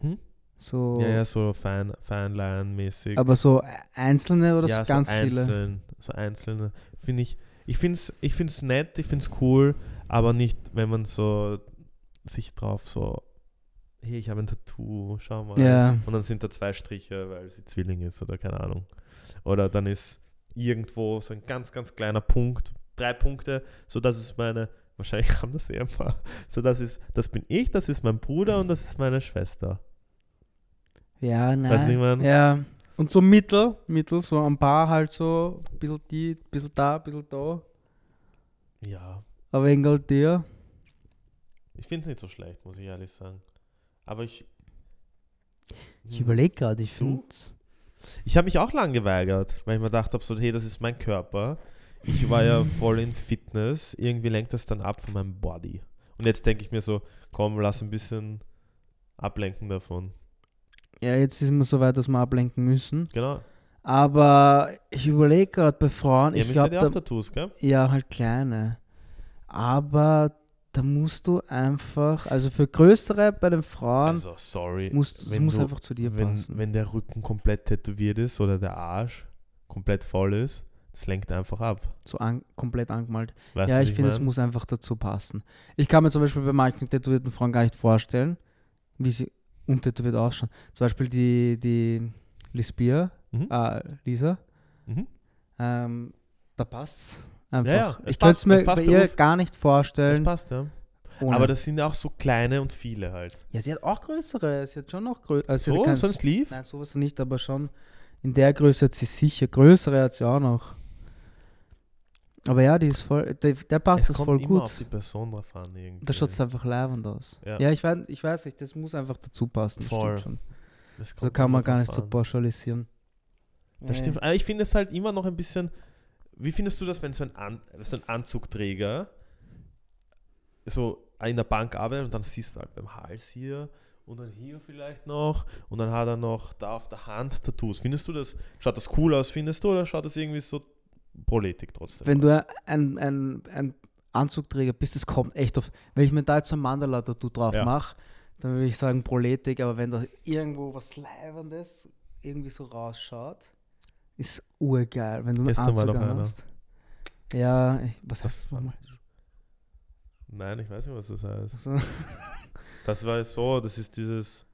Hm? So. Ja, ja, so Fan, Fanline-mäßig. Aber so einzelne oder ja, so ganz viele? einzeln, So einzelne. Finde ich, ich finde es ich find's nett, ich finde es cool, aber nicht, wenn man so sich drauf so, hey, ich habe ein Tattoo, schau mal. Ja. Und dann sind da zwei Striche, weil sie Zwilling ist oder keine Ahnung. Oder dann ist irgendwo so ein ganz, ganz kleiner Punkt, drei Punkte, so das ist meine, wahrscheinlich haben das eh ein paar, so das ist, das bin ich, das ist mein Bruder und das ist meine Schwester. Ja, nein. Weißt du, ich mein? Ja. Und so Mittel, Mittel, so ein paar halt so, ein bisschen die, ein bisschen da, ein bisschen da. Ja, Aber Engel dir. Ich finde es nicht so schlecht, muss ich ehrlich sagen. Aber ich. Ich Hm. überlege gerade, ich finde. Ich habe mich auch lang geweigert, weil ich mir gedacht habe, so, hey, das ist mein Körper. Ich war ja voll in Fitness. Irgendwie lenkt das dann ab von meinem Body. Und jetzt denke ich mir so, komm, lass ein bisschen ablenken davon. Ja, jetzt ist mir so weit, dass wir ablenken müssen. Genau. Aber ich überlege gerade bei Frauen, Ihr ich habt ja glaube, auch da, Tattoos, gell? ja, halt kleine. Aber da musst du einfach, also für größere bei den Frauen, Also, sorry. musst, es muss du- einfach zu dir wenn, passen. wenn der Rücken komplett tätowiert ist oder der Arsch komplett voll ist, das lenkt einfach ab. so an, komplett angemalt. Weißt ja, ich finde, es muss einfach dazu passen. Ich kann mir zum Beispiel bei manchen tätowierten Frauen gar nicht vorstellen, wie sie untätowiert ausschauen. Zum Beispiel die, die Lisbia, Mhm. äh, Lisa, Mhm. ähm, da passt einfach. Ja, ja, ich könnte es mir bei ihr beruf- gar nicht Das vorstellen. passt, ja. ohne. Aber das sind ja auch so kleine und viele halt. ja, sie hat auch größere. Sie hat schon noch größere. Also So, so ein Sleeve? Nein, sowas nicht, aber schon in der Größe hat sie sicher. Größere hat sie auch noch. Aber ja, die ist voll, der, der passt es das kommt voll immer gut. auf die Person drauf an. Irgendwie. Da schaut es einfach leibend aus. Ja. Ja, ich, weiß, ich weiß nicht, das muss einfach dazu passen. das Voll. Stimmt schon. Das So kann man gar nicht so pauschalisieren. Das stimmt. Aber ich finde es halt immer noch ein bisschen. Wie findest du das, wenn so ein, An so ein Anzugträger so in der Bank arbeitet und dann siehst du halt beim Hals hier und dann hier vielleicht noch und dann hat er noch da auf der Hand Tattoos. Findest du das, schaut das cool aus, findest du, oder schaut das irgendwie so Politik trotzdem Wenn aus? du ein, ein, ein Anzugträger bist, das kommt echt oft. Wenn ich mir da jetzt so ein Mandala-Tattoo drauf Ja. mache, dann würde ich sagen Proletik, aber wenn da irgendwo was Leibendes irgendwie so rausschaut, ist urgeil, wenn du einen Gestern war Anzug doch einer. Ja, ich- was heißt das war- nochmal? Nein, ich weiß nicht, was das heißt. Also, Das war so, das ist dieses.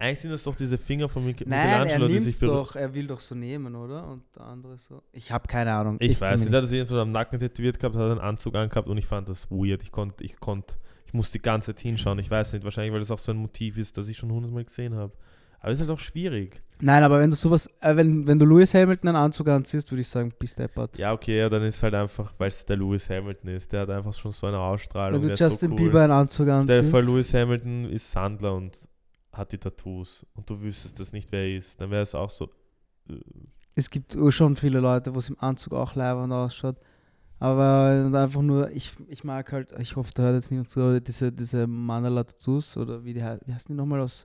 Eigentlich sind das doch diese Finger von Mich nein, er Michelangelo, die nimmt sich doch, er will doch so nehmen, oder? Und der andere so. Ich habe keine Ahnung. Ich, kenn weiß nicht, er hat das jedenfalls am Nacken tätowiert gehabt, hat einen Anzug angehabt und ich fand das weird. Ich konnte, ich konnte, ich musste die ganze Zeit hinschauen. Ich weiß nicht, wahrscheinlich, weil das auch so ein Motiv ist, das ich schon hundertmal gesehen habe. Aber es ist halt auch schwierig. Nein, aber wenn du sowas, äh, wenn, wenn du Lewis Hamilton einen Anzug anziehst, würde ich sagen, bist deppert. Ja, okay, ja, dann ist halt einfach, weil es der Lewis Hamilton ist. Der hat einfach schon so eine Ausstrahlung. wenn du der Justin so cool. Bieber einen Anzug anziehst. vor, Lewis Hamilton ist Sandler und hat die Tattoos und du wüsstest das nicht, wer er ist. Dann wäre es auch so. äh, Es gibt schon viele Leute, wo es im Anzug auch leibend ausschaut. Aber einfach nur, ich, ich mag halt, ich hoffe, da hört jetzt niemand zu, diese, diese Mandala Tattoos oder wie die wie heißen die nochmal aus?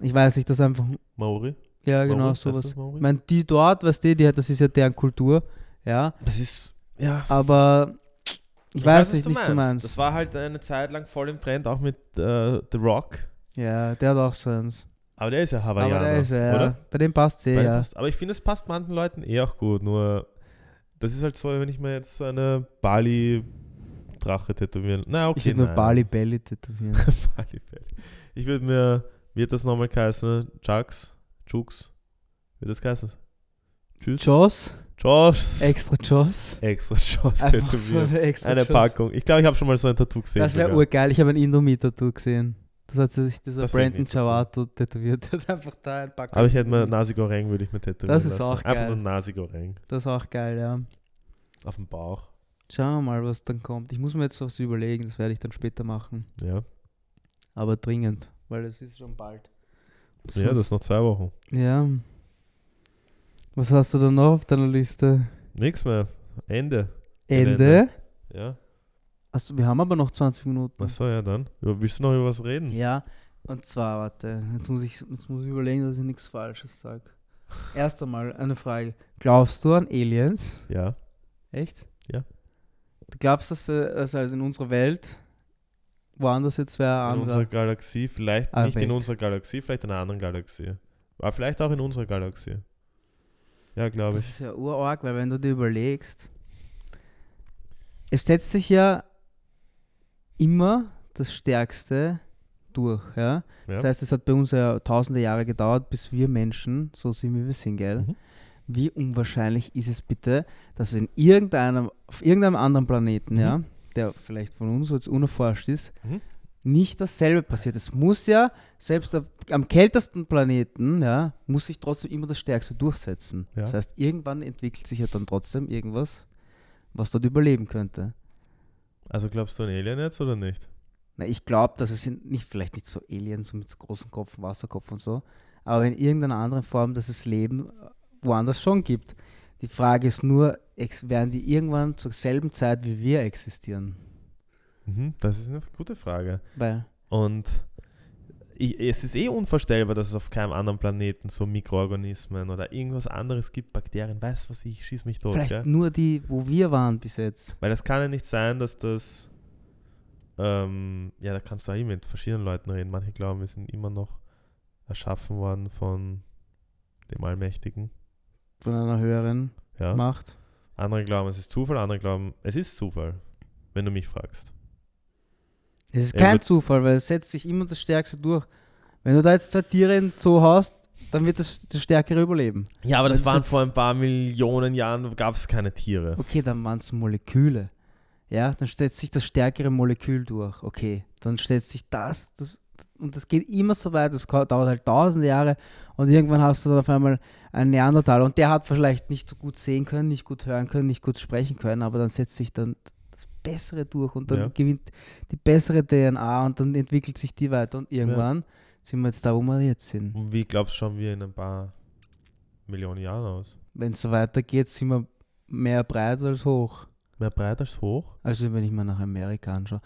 Ich weiß nicht, das einfach, Maori? ja genau, Maori? Sowas. Ich meine, die dort, weißt du, die, das ist ja deren Kultur, ja, Das ist. Ja. aber ich, weiß nicht, was nicht so meins. Das war halt eine Zeit lang voll im Trend, auch mit äh, The Rock. Ja, der hat auch seins. Aber der ist ja Hawaiianer, Aber der ist ja, oder? bei dem passt eh, ja. passt- Aber ich finde, es passt manchen Leuten eh auch gut. Nur, das ist halt so, wenn ich mir jetzt so eine Bali-Drache tätowieren. Na, okay. ich würde mir. Bali Belly tätowieren. Bali Belly. Ich würde mir, wird das nochmal heißen? Chucks? Jukes? Wird das heißen? Tschüss. Joss, Josh. extra Joss. Extra Josh Einfach so tätowiert. eine extra Eine Joss. Packung. Ich glaube, ich habe schon mal so ein Tattoo gesehen. Das wäre urgeil. Ich habe ein Indomie-Tattoo gesehen. Das hat sich dieser Das Brandon Chavato tätowiert. Der hat einfach da ein Pack. Aber ich hätte mir Nasi Goreng würde ich mir tätowieren Das ist lassen. auch Einfach geil. nur Nasi Goreng. Das ist auch geil, ja. Auf dem Bauch. Schauen wir mal, was dann kommt. Ich muss mir jetzt was überlegen, das werde ich dann später machen. Ja. Aber dringend, weil es ist schon bald. Ja, das ist noch zwei Wochen. Ja. Was hast du da noch auf deiner Liste? Nichts mehr. Ende. Ende. Ja. Achso, wir haben aber noch 20 Minuten. Achso, ja dann. Willst du noch über was reden? Ja, und zwar, warte, jetzt muss ich, jetzt muss ich überlegen, dass ich nichts Falsches sage. Erst einmal eine Frage. Glaubst du an Aliens? Ja. Echt? Ja. Du glaubst, dass, äh, dass also in unserer Welt woanders jetzt wer In unserer andere? Galaxie, vielleicht Ah, nicht in unserer Galaxie, vielleicht in einer anderen Galaxie. Aber vielleicht auch in unserer Galaxie. Ja, glaube Das ich. ist ja urarg, weil wenn du dir überlegst, es setzt sich ja immer das Stärkste durch, ja. Das Ja. heißt, es hat bei uns ja tausende Jahre gedauert, bis wir Menschen so sind, wie wir sind, gell? Mhm. Wie unwahrscheinlich ist es bitte, dass in irgendeinem, auf irgendeinem anderen Planeten, Mhm. ja, der vielleicht von uns jetzt unerforscht ist, Mhm. nicht dasselbe passiert. Es muss ja, selbst am kältesten Planeten, ja, muss sich trotzdem immer das Stärkste durchsetzen. Ja. Das heißt, irgendwann entwickelt sich ja dann trotzdem irgendwas, was dort überleben könnte. Also glaubst du an Alien jetzt oder nicht? Na, ich glaube, dass es sind nicht, vielleicht nicht so Aliens so mit so großen Kopf, Wasserkopf und so, aber in irgendeiner anderen Form, dass es Leben woanders schon gibt. Die Frage ist nur, werden die irgendwann zur selben Zeit wie wir existieren? Mhm. Das ist eine gute Frage. Weil, Und ich, es ist eh unvorstellbar, dass es auf keinem anderen Planeten so Mikroorganismen oder irgendwas anderes gibt, Bakterien, weißt du was, ich schieß mich tot, vielleicht gell? nur die, wo wir waren bis jetzt. Weil das kann ja nicht sein, dass das, ähm, ja, da kannst du auch eh mit verschiedenen Leuten reden. Manche glauben, wir sind immer noch erschaffen worden von dem Allmächtigen. Von einer höheren Ja. Macht. Andere glauben, es ist Zufall, andere glauben, es ist Zufall, wenn du mich fragst. Es ist Er kein Zufall, weil es setzt sich immer das Stärkste durch. Wenn du da jetzt zwei Tiere in Zoo hast, dann wird das, das Stärkere überleben. Ja, aber das das waren vor ein paar Millionen Jahren, gab es keine Tiere. Okay, dann waren es Moleküle. Ja, dann setzt sich das stärkere Molekül durch. Okay, dann setzt sich das, das und das geht immer so weit, das dauert halt tausende Jahre und irgendwann hast du dann auf einmal einen Neandertaler und der hat vielleicht nicht so gut sehen können, nicht gut hören können, nicht gut sprechen können, aber dann setzt sich dann das Bessere durch und dann Ja. gewinnt die bessere DNA und dann entwickelt sich die weiter und irgendwann sind wir jetzt da, wo wir jetzt sind. Und wie glaubst du, schauen wir in ein paar Millionen Jahren aus? Wenn es so weitergeht, sind wir mehr breit als hoch. Mehr breit als hoch? Also wenn ich mal nach Amerika anschaue.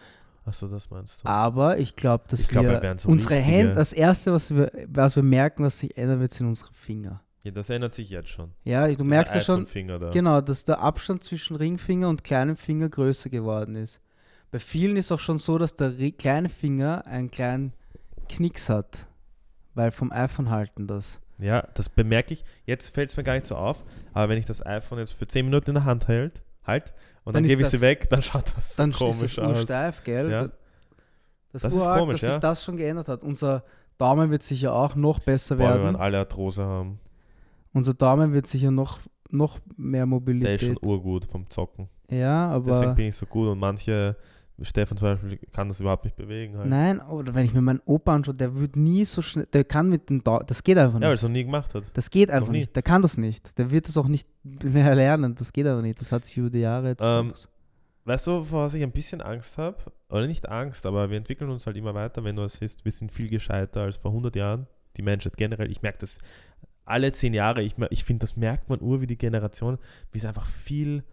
Achso, das meinst du. Aber ich glaube, dass Ich glaub, wir wir so unsere richtige- Hände, das erste, was wir, was wir merken, was sich ändern wird, sind unsere Finger. Ja, das ändert sich jetzt schon. Ja, du merkst ja schon, Finger da. genau, dass der Abstand zwischen Ringfinger und kleinem Finger größer geworden ist. Bei vielen ist auch schon so, dass der kleine Finger einen kleinen Knicks hat, weil vom iPhone halten das. Ja, das bemerke ich. Jetzt fällt es mir gar nicht so auf, aber wenn ich das iPhone jetzt für 10 Minuten in der Hand hält, halt, und Dann dann, gebe ich sie weg, dann schaut das Dann komisch ist das aus. ursteif, gell? Ja. Das, Das ist urarg, komisch, dass sich ja. das schon geändert hat. Unser Daumen wird sicher auch noch besser Boah, wir werden. werden alle Arthrose haben. Unser Daumen wird sicher noch, noch mehr Der Mobilität. ist schon urgut vom Zocken. ja, aber. Deswegen bin ich so gut und manche, Stefan zum Beispiel, kann das überhaupt nicht bewegen. Halt. Nein, oder wenn ich mir meinen Opa anschaue, der wird nie so schnell, der kann mit dem Daumen, das geht einfach Ja, weil er nicht. es noch nie gemacht hat. das geht einfach nicht, der kann das nicht. Der wird das auch nicht mehr lernen, das geht aber nicht. Das hat sich über die Jahre jetzt. Ähm, Weißt du, vor was ich ein bisschen Angst habe? Oder nicht Angst, aber wir entwickeln uns halt immer weiter. Wenn du es siehst, wir sind viel gescheiter als vor 100 Jahren. Die Menschheit generell. Ich merke das alle 10 Jahre. Ich, ich finde, das merkt man ur wie die Generation, wie es einfach viel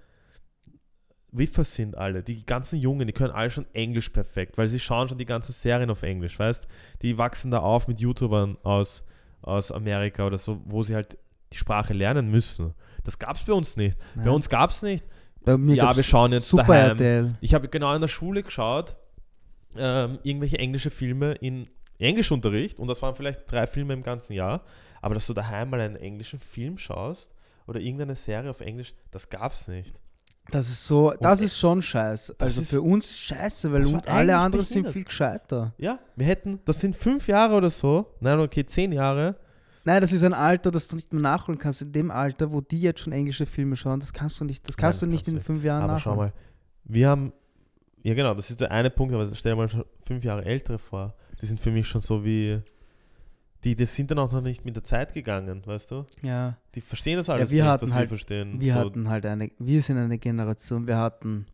Wiffer sind alle. Die ganzen Jungen, die können alle schon Englisch perfekt, weil sie schauen schon die ganzen Serien auf Englisch, weißt? Die wachsen da auf mit YouTubern aus, aus Amerika oder so, wo sie halt die Sprache lernen müssen. Das gab es bei uns nicht. Bei Nein. uns gab es nicht. Bei mir ja, wir schauen jetzt Super daheim. RTL. Ich habe genau in der Schule geschaut, ähm, irgendwelche englische Filme in Englischunterricht und das waren vielleicht drei Filme im ganzen Jahr, aber dass du daheim mal einen englischen Film schaust oder irgendeine Serie auf Englisch, das gab es nicht. Das ist so, das Und- ist schon scheiße. Also für uns ist scheiße, weil das und alle anderen sind viel gescheiter. Ja, wir hätten, das sind fünf Jahre oder so, nein, okay, zehn Jahre. Nein, das ist ein Alter, das du nicht mehr nachholen kannst. In dem Alter, wo die jetzt schon englische Filme schauen, das kannst du nicht, das Nein, kannst das du nicht kannst du in fünf Jahren Aber nachholen. schau mal, wir haben, ja genau, das ist der eine Punkt, aber stell dir mal fünf Jahre ältere vor. Die sind für mich schon so wie, die, die sind dann auch noch nicht mit der Zeit gegangen, weißt du? Ja, Die verstehen das alles wir nicht, hatten was halt- wir verstehen. wir so, hatten halt eine, wir sind eine Generation, wir hatten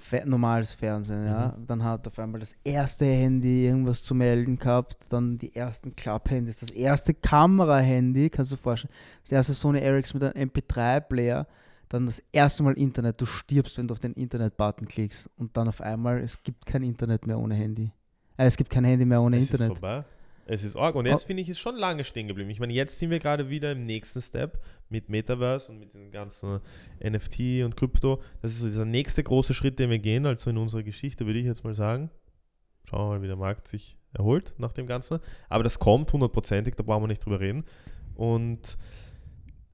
fe normales Fernsehen, ja. Mhm. Dann hat auf einmal das erste Handy irgendwas zu melden gehabt, dann die ersten Klapp-Handys, das erste Kamera-Handy, kannst du dir vorstellen, das erste Sony Ericsson mit einem MP3-Player, dann das erste Mal Internet, du stirbst, wenn du auf den Internet-Button klickst und dann auf einmal, es gibt kein Internet mehr ohne Handy. Äh, es gibt kein Handy mehr ohne es Internet. ist vorbei. Es ist arg. Und jetzt finde ich, ist schon lange stehen geblieben. Ich meine, jetzt sind wir gerade wieder im nächsten Step mit Metaverse und mit den ganzen NFT und Krypto. Das ist so dieser nächste große Schritt, den wir gehen, also in unserer Geschichte, würde ich jetzt mal sagen. Schauen wir mal, wie der Markt sich erholt nach dem Ganzen. Aber das kommt hundertprozentig, da brauchen wir nicht drüber reden. Und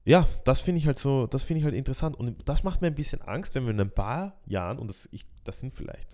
ja, das finde ich halt so, das finde ich halt interessant. Und das macht mir ein bisschen Angst, wenn wir in ein paar Jahren, und das, ich, das sind vielleicht,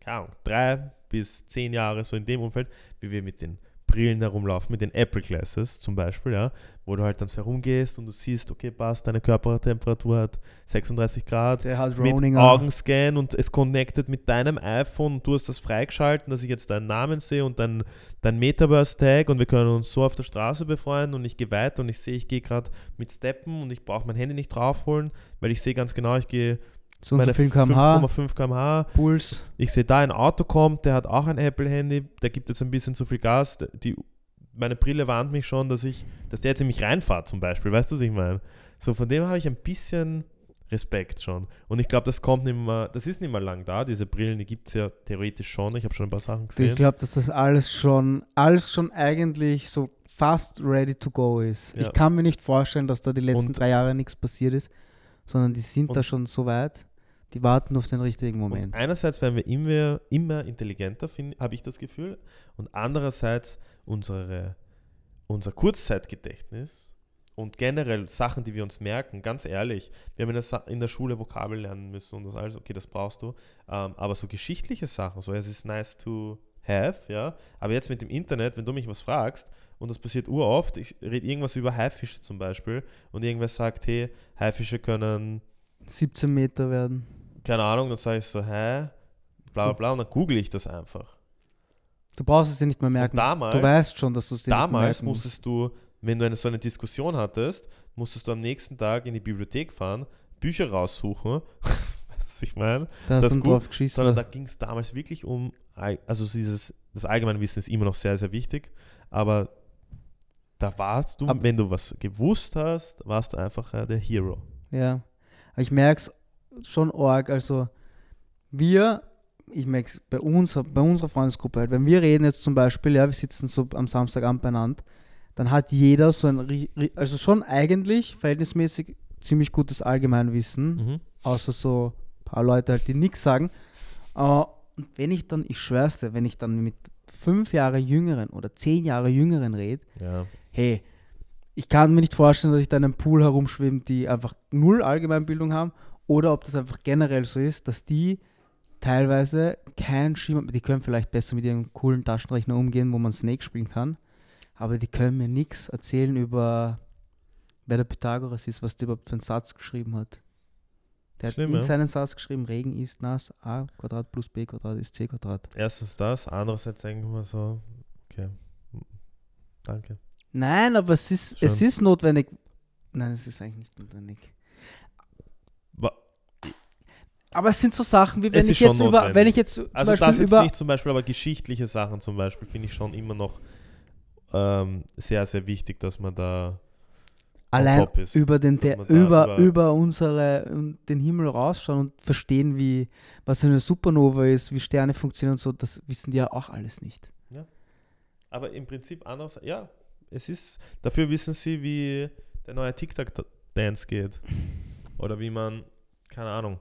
keine Ahnung, drei bis zehn Jahre so in dem Umfeld, wie wir mit den Brillen herumlaufen, mit den Apple Glasses zum Beispiel, ja, wo du halt dann so herumgehst und du siehst, okay, passt, deine Körpertemperatur hat 36 Grad, Der hat mit Augenscan und es connected mit deinem iPhone und du hast das freigeschalten, dass ich jetzt deinen Namen sehe und dein, dein Metaverse-Tag und wir können uns so auf der Straße befreuen und ich gehe weiter und ich sehe, ich gehe gerade mit Steppen und ich brauche mein Handy nicht draufholen, weil ich sehe ganz genau, ich gehe so meine viel kmh, 5,5 km/h Puls. ich sehe da ein Auto kommt, der hat auch ein Apple-Handy, der gibt jetzt ein bisschen zu viel Gas. Die, meine Brille warnt mich schon, dass ich, dass der jetzt in mich reinfahrt zum Beispiel. Weißt du, was ich meine? So von dem habe ich ein bisschen Respekt schon. Und ich glaube, das kommt nicht mehr, das ist nicht mehr lang da. Diese Brillen, die gibt es ja theoretisch schon. Ich habe schon ein paar Sachen Ich gesehen. glaube, dass das alles schon, alles schon eigentlich so fast ready to go ist. Ja. Ich kann mir nicht vorstellen, dass da die letzten Und- drei Jahre nichts passiert ist, sondern die sind da schon so weit, die warten auf den richtigen Und Moment. einerseits werden wir immer, immer intelligenter, habe ich das Gefühl. Und andererseits unsere, unser Kurzzeitgedächtnis und generell Sachen, die wir uns merken, ganz ehrlich, wir haben in der, Sa- in der Schule Vokabel lernen müssen und das alles, okay, das brauchst du. Ähm, aber so geschichtliche Sachen, so es ist nice to have, ja. Aber jetzt mit dem Internet, wenn du mich was fragst, und das passiert uroft, ich rede irgendwas über Haifische zum Beispiel und irgendwer sagt, hey, Haifische können 17 Meter werden. keine Ahnung, dann sage ich so, hä? Bla bla bla und dann google ich das einfach. Du brauchst es dir nicht mehr merken. Und damals, du weißt schon, dass du es dir damals musstest du, wenn du eine, so eine Diskussion hattest, musstest du am nächsten Tag in die Bibliothek fahren, Bücher raussuchen, weißt du, was ich meine? Da das gut, drauf geschissen. Sondern da ging es damals wirklich um, also dieses, das allgemeine Wissen ist immer noch sehr, sehr wichtig, aber da warst du, Ab- wenn du was gewusst hast, warst du einfach äh, der Hero. Ja. Aber ich merke es schon arg. Also, wir, ich merke es bei uns, bei unserer Freundesgruppe halt, wenn wir reden jetzt zum Beispiel, ja, wir sitzen so am Samstagabend beieinander, dann hat jeder so ein, also schon eigentlich verhältnismäßig ziemlich gutes Allgemeinwissen, Mhm. außer so ein paar Leute halt, die nichts sagen. Äh, und wenn ich dann, ich schwör's dir, wenn ich dann mit fünf Jahre Jüngeren oder zehn Jahre Jüngeren rede, Ja. hey, ich kann mir nicht vorstellen, dass ich da in einem Pool herumschwimme, die einfach null Allgemeinbildung haben oder ob das einfach generell so ist, dass die teilweise kein Schimmer, die können vielleicht besser mit ihrem coolen Taschenrechner umgehen, wo man Snake spielen kann, aber die können mir nichts erzählen über, wer der Pythagoras ist, was der überhaupt für einen Satz geschrieben hat. Der Schlimm, hat in seinen Satz geschrieben, Regen ist nass, a Quadrat plus b Quadrat ist c Quadrat. Erstens das, andererseits denken wir so, okay, danke. Nein, aber es ist, es ist notwendig. Nein, es ist eigentlich nicht notwendig. Aber es sind so Sachen, wie wenn ich jetzt über, wenn ich jetzt zum Also Beispiel das jetzt über, nicht zum Beispiel, aber geschichtliche Sachen zum Beispiel finde ich schon immer noch ähm, sehr, sehr wichtig, dass man da allein über den, der, über, über- über unsere, um den Himmel rausschauen und verstehen, wie, was eine Supernova ist, wie Sterne funktionieren und so, das wissen die ja auch alles nicht. Aber im Prinzip anders, ja, es ist, dafür wissen sie, wie der neue TikTok-Dance geht. Oder wie man, keine Ahnung,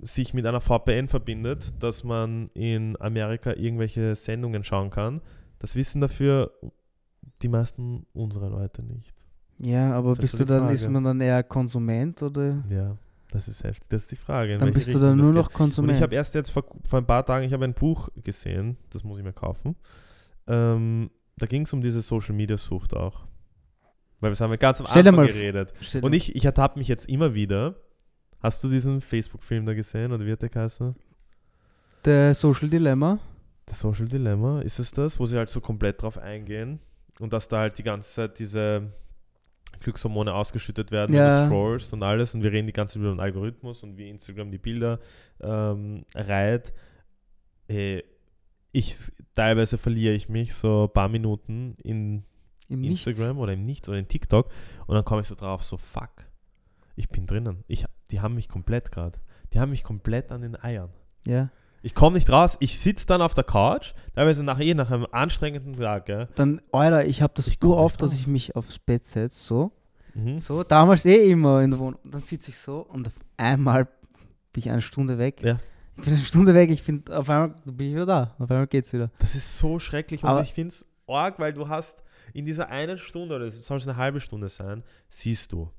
sich mit einer VPN verbindet, dass man in Amerika irgendwelche Sendungen schauen kann. Das wissen dafür die meisten unserer Leute nicht. Ja, aber bist du dann, Frage. ist man dann eher Konsument oder? Ja. Das ist heftig, das ist die Frage. Dann bist du Richtung dann das nur geht. noch Konsument. Und ich habe erst jetzt vor, vor ein paar Tagen, ich habe ein Buch gesehen, das muss ich mir kaufen. Ähm, da ging es um diese Social Media Sucht auch. Weil wir haben ja ganz am Stell Anfang geredet. Und ich, ich ertappe mich jetzt immer wieder. Hast du diesen Facebook-Film da gesehen oder wie hat der geheißen? der Social Dilemma. Das Social Dilemma, ist es das, wo sie halt so komplett drauf eingehen und dass da halt die ganze Zeit diese Glückshormone ausgeschüttet werden, wenn Ja. du scrollst und alles und wir reden die ganze Zeit über den Algorithmus und wie Instagram die Bilder ähm, reiht. Hey, ich teilweise verliere ich mich so ein paar Minuten in Im Nichts. Instagram oder im Nichts oder in TikTok und dann komme ich so drauf, so fuck, ich bin drinnen. Ich, die haben mich komplett gerade. Die haben mich komplett an den Eiern. Ja. Ich komme nicht raus. Ich sitze dann auf der Couch, teilweise nach, eh, nach einem anstrengenden Tag. Gell? Dann, Alter, ich habe das Ich oft, dass ich mich aufs Bett setze, so. Mhm. So, damals eh immer in der Wohnung. Dann sitze ich so und auf einmal bin ich eine Stunde weg. Ja. Ich bin eine Stunde weg, ich bin auf einmal bin ich wieder da. Auf einmal geht's wieder. Das ist so schrecklich Aber- und ich finde es arg, weil du hast in dieser einen Stunde, oder es soll es eine halbe Stunde sein, siehst du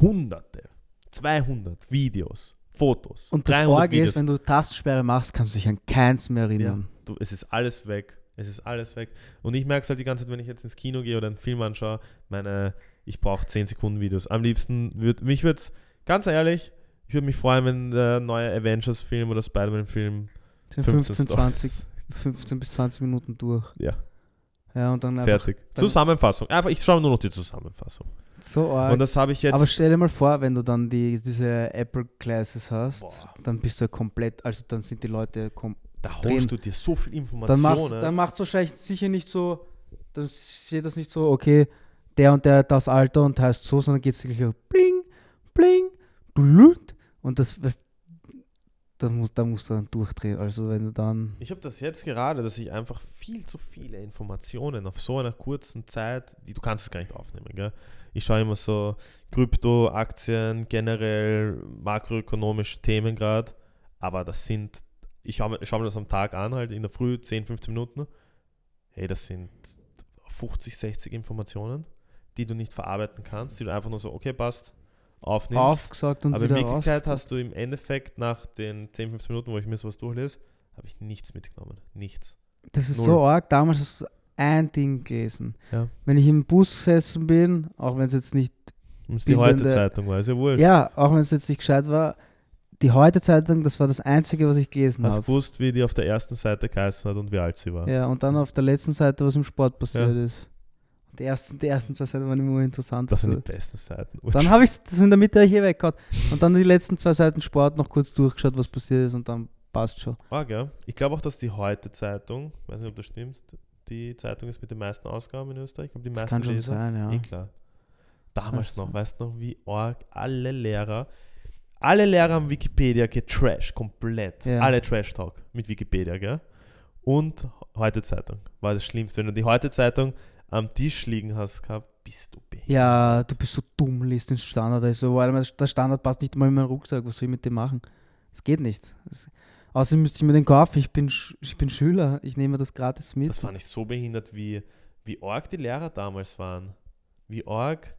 hunderte, 200 Videos, Fotos. Und das 300 Orge ist, wenn du Tastensperre machst, kannst du dich an keins mehr Ja, erinnern. du, es ist alles weg. Es ist alles weg. Und ich merke es halt die ganze Zeit, wenn ich jetzt ins Kino gehe oder einen Film anschaue, meine, ich brauche 10 Sekunden Videos. Am liebsten würde, mich würde es, ganz ehrlich, ich würde mich freuen, wenn der neue Avengers-Film oder Spider-Man-Film Das sind 15 15, Stories- 20, 15 bis 20 Minuten durch. Ja, Ja, und dann fertig. dann- Zusammenfassung. Einfach, ich schaue nur noch die Zusammenfassung. so arg. Und das habe ich jetzt. Aber stell dir mal vor, wenn du dann die, diese Apple Classes hast, Boah. dann bist du komplett, also dann sind die Leute kom da holst du dir so viel Dann Informationen. macht dann macht's wahrscheinlich sicher nicht so, dann steht das nicht so, okay, der und der das Alter und heißt so, sondern geht es wirklich so bling, bling, blut und das, was, da muss, da musst du dann durchdrehen. Also wenn du dann, ich habe das jetzt gerade, dass ich einfach viel zu viele Informationen auf so einer kurzen Zeit, die du kannst es gar nicht aufnehmen, gell? Ich schaue immer so Krypto, Aktien, generell makroökonomische Themen gerade, aber das sind, ich schaue schau mir das am Tag an, halt in der Früh 10, 15 Minuten. Hey, das sind 50, 60 Informationen, die du nicht verarbeiten kannst, die du einfach nur so, okay, passt, aufnimmst. aufgesagt und Aber in Wirklichkeit hast du im Endeffekt nach den 10, 15 Minuten, wo ich mir sowas durchlese, habe ich nichts mitgenommen. Nichts. Das ist Null. so arg. Damals hast du ein Ding gelesen. Ja. Wenn ich im Bus gesessen bin, auch wenn es jetzt nicht, Und die Heute-Zeitung war, ist ja wurscht. ja, auch wenn es jetzt nicht gescheit war, die Heute-Zeitung, das war das Einzige, was ich gelesen Hast habe. gewusst, wie die auf der ersten Seite geheißen hat und wie alt sie war. Ja, und dann auf der letzten Seite, was im Sport passiert ist. Die ersten, die ersten zwei Seiten waren immer interessant. Das sind die So. besten Seiten. Dann habe ich das in der Mitte hier weggehauen. Und dann die letzten zwei Seiten Sport noch kurz durchgeschaut, was passiert ist und dann passt schon. Ah, gell? Ich glaube auch, dass die Heute-Zeitung, weiß nicht, ob das stimmt, die Zeitung ist mit den meisten Ausgaben in Österreich. Ich die Das meisten kann schon Leser. sein, ja. Eh klar. Damals Weiß noch, nicht. weißt du noch, wie arg alle Lehrer, alle Lehrer haben Wikipedia getrashed, komplett. Ja. Alle Trash-Talk mit Wikipedia, gell? Und heute Zeitung war das Schlimmste. Wenn du die heute Zeitung am Tisch liegen hast gehabt, bist du behindert. Ja, du bist so dumm, liest den Standard. Also, weil der Standard passt nicht mal in meinen Rucksack. Was soll ich mit dem machen? Das geht nicht. Das, außerdem müsste ich mir den kaufen. Ich bin, ich bin Schüler. Ich nehme das gratis mit. Das fand ich so behindert, wie, wie arg die Lehrer damals waren. Wie arg.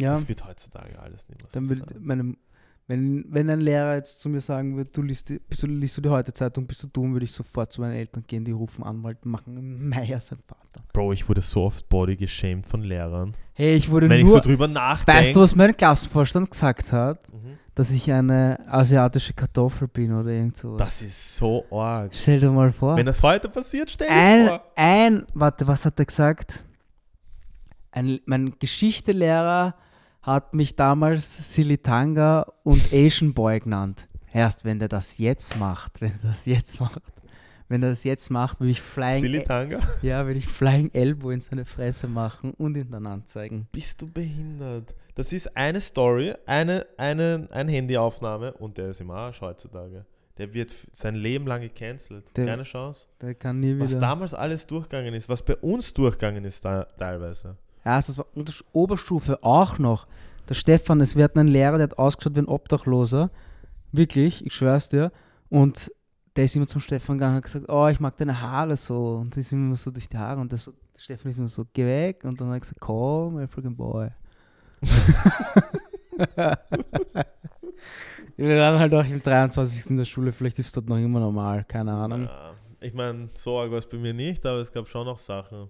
ja, Das wird heutzutage alles nicht mehr so dann sein. meine, wenn, wenn ein Lehrer jetzt zu mir sagen würde, du liest, die, bist du, liest du die heute Zeitung, bist du dumm, würde ich sofort zu meinen Eltern gehen, die rufen Anwalt, machen Meier sein Vater. Bro, ich wurde so oft body geshamed von Lehrern. Hey, ich wurde Wenn ich nur, so drüber nachdenke. weißt du, was mein Klassenvorstand gesagt hat? Mhm. Dass ich eine asiatische Kartoffel bin oder irgend so. Das ist so arg. Stell dir mal vor. Wenn das heute passiert, stell dir ein, vor. ein, warte, was hat er gesagt? Ein, mein Geschichtelehrer hat mich damals Silitanga und Asian Boy genannt. Erst wenn der das jetzt macht, wenn er das jetzt macht, wenn er das jetzt macht, will ich Flying, Silitanga? ja, will ich Flying Elbow in seine Fresse machen und ihn dann anzeigen. Bist du behindert? Das ist eine Story, eine, eine, eine Handyaufnahme und der ist im Arsch heutzutage. Der wird sein Leben lang gecancelt. Der- Keine Chance. Der kann nie Was wieder. damals alles durchgegangen ist, was bei uns durchgegangen ist da, teilweise. Ja, das war unter Oberstufe auch noch. Der Stefan, es wird ein Lehrer, der hat ausgeschaut wie ein Obdachloser. Wirklich, ich schwör's dir. Und der ist immer zum Stefan gegangen und hat gesagt, oh, ich mag deine Haare so. Und die sind immer so durch die Haare. Und der, so, der Stefan ist immer so, geh weg. Und dann hat er gesagt, komm, African Boy. Wir waren halt auch im 23. in der Schule, vielleicht ist das noch immer normal, keine Ahnung. Ja, ich meine, so arg war es bei mir nicht, aber es gab schon noch Sachen,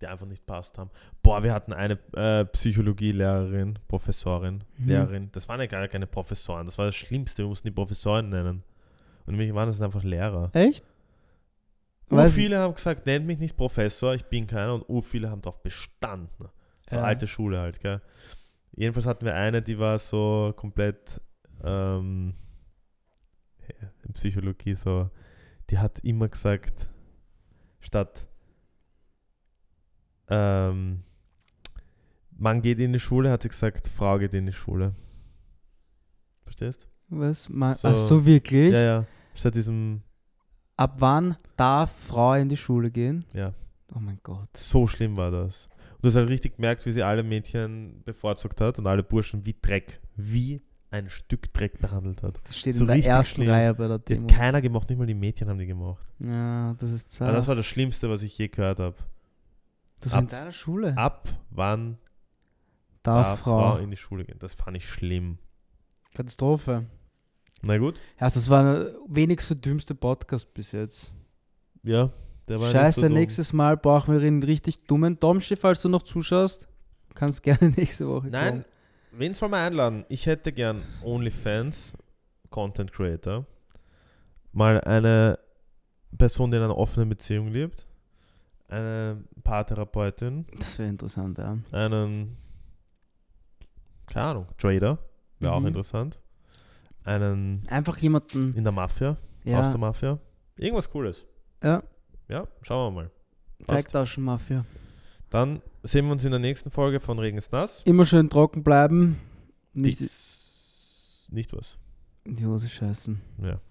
die einfach nicht passt haben. Boah, wir hatten eine äh, Psychologielehrerin, Professorin, Mhm. Lehrerin. Das waren ja gar keine Professoren, das war das Schlimmste, wir mussten die Professoren nennen. Und mich waren das einfach Lehrer. Echt? Weiß- viele haben gesagt, nennt mich nicht Professor, ich bin keiner. Und ur viele haben darauf bestanden. So Ja. alte Schule halt, gell. Jedenfalls hatten wir eine, die war so komplett ähm, in Psychologie so, die hat immer gesagt, statt ähm, Mann geht in die Schule, hat sie gesagt, Frau geht in die Schule. Verstehst? Was? Ma So. Ach so, wirklich? Ja, ja. Statt diesem, Ab wann darf Frau in die Schule gehen? ja. Oh mein Gott. So schlimm war das. Und du hast halt richtig gemerkt, wie sie alle Mädchen bevorzugt hat und alle Burschen wie Dreck, wie ein Stück Dreck behandelt hat. Das steht So in der ersten schlimm. Reihe bei der Die Demo. hat keiner gemacht, nicht mal die Mädchen haben die gemacht. Ja, das ist Aber zart. das war das Schlimmste, was ich je gehört habe. Das war in ab- deiner Schule. Ab wann darf, darf Frau. Frau in die Schule gehen? Das fand ich schlimm. Katastrophe. Na gut. Ja, das war der wenigste dümmste Podcast bis jetzt. Ja, der war Scheiße, nicht so nächstes Mal brauchen wir einen richtig dummen Domschi, falls du noch zuschaust. Kannst gerne nächste Woche Nein, kommen. wen soll man einladen? Ich hätte gern OnlyFans, Content Creator, mal eine Person, die in einer offenen Beziehung lebt, eine Paartherapeutin, Das wäre interessant, ja. einen, keine Ahnung, Trader, wäre auch Mhm. interessant, einen Einfach jemanden, in der Mafia, aus ja, der Mafia, irgendwas Cooles. ja, Ja, schauen wir mal. Passt. Drecktaschenmafia. Dann sehen wir uns in der nächsten Folge von Regen ist nass. Immer schön trocken bleiben. Nicht Dies- nicht was. die Hose scheißen. Ja.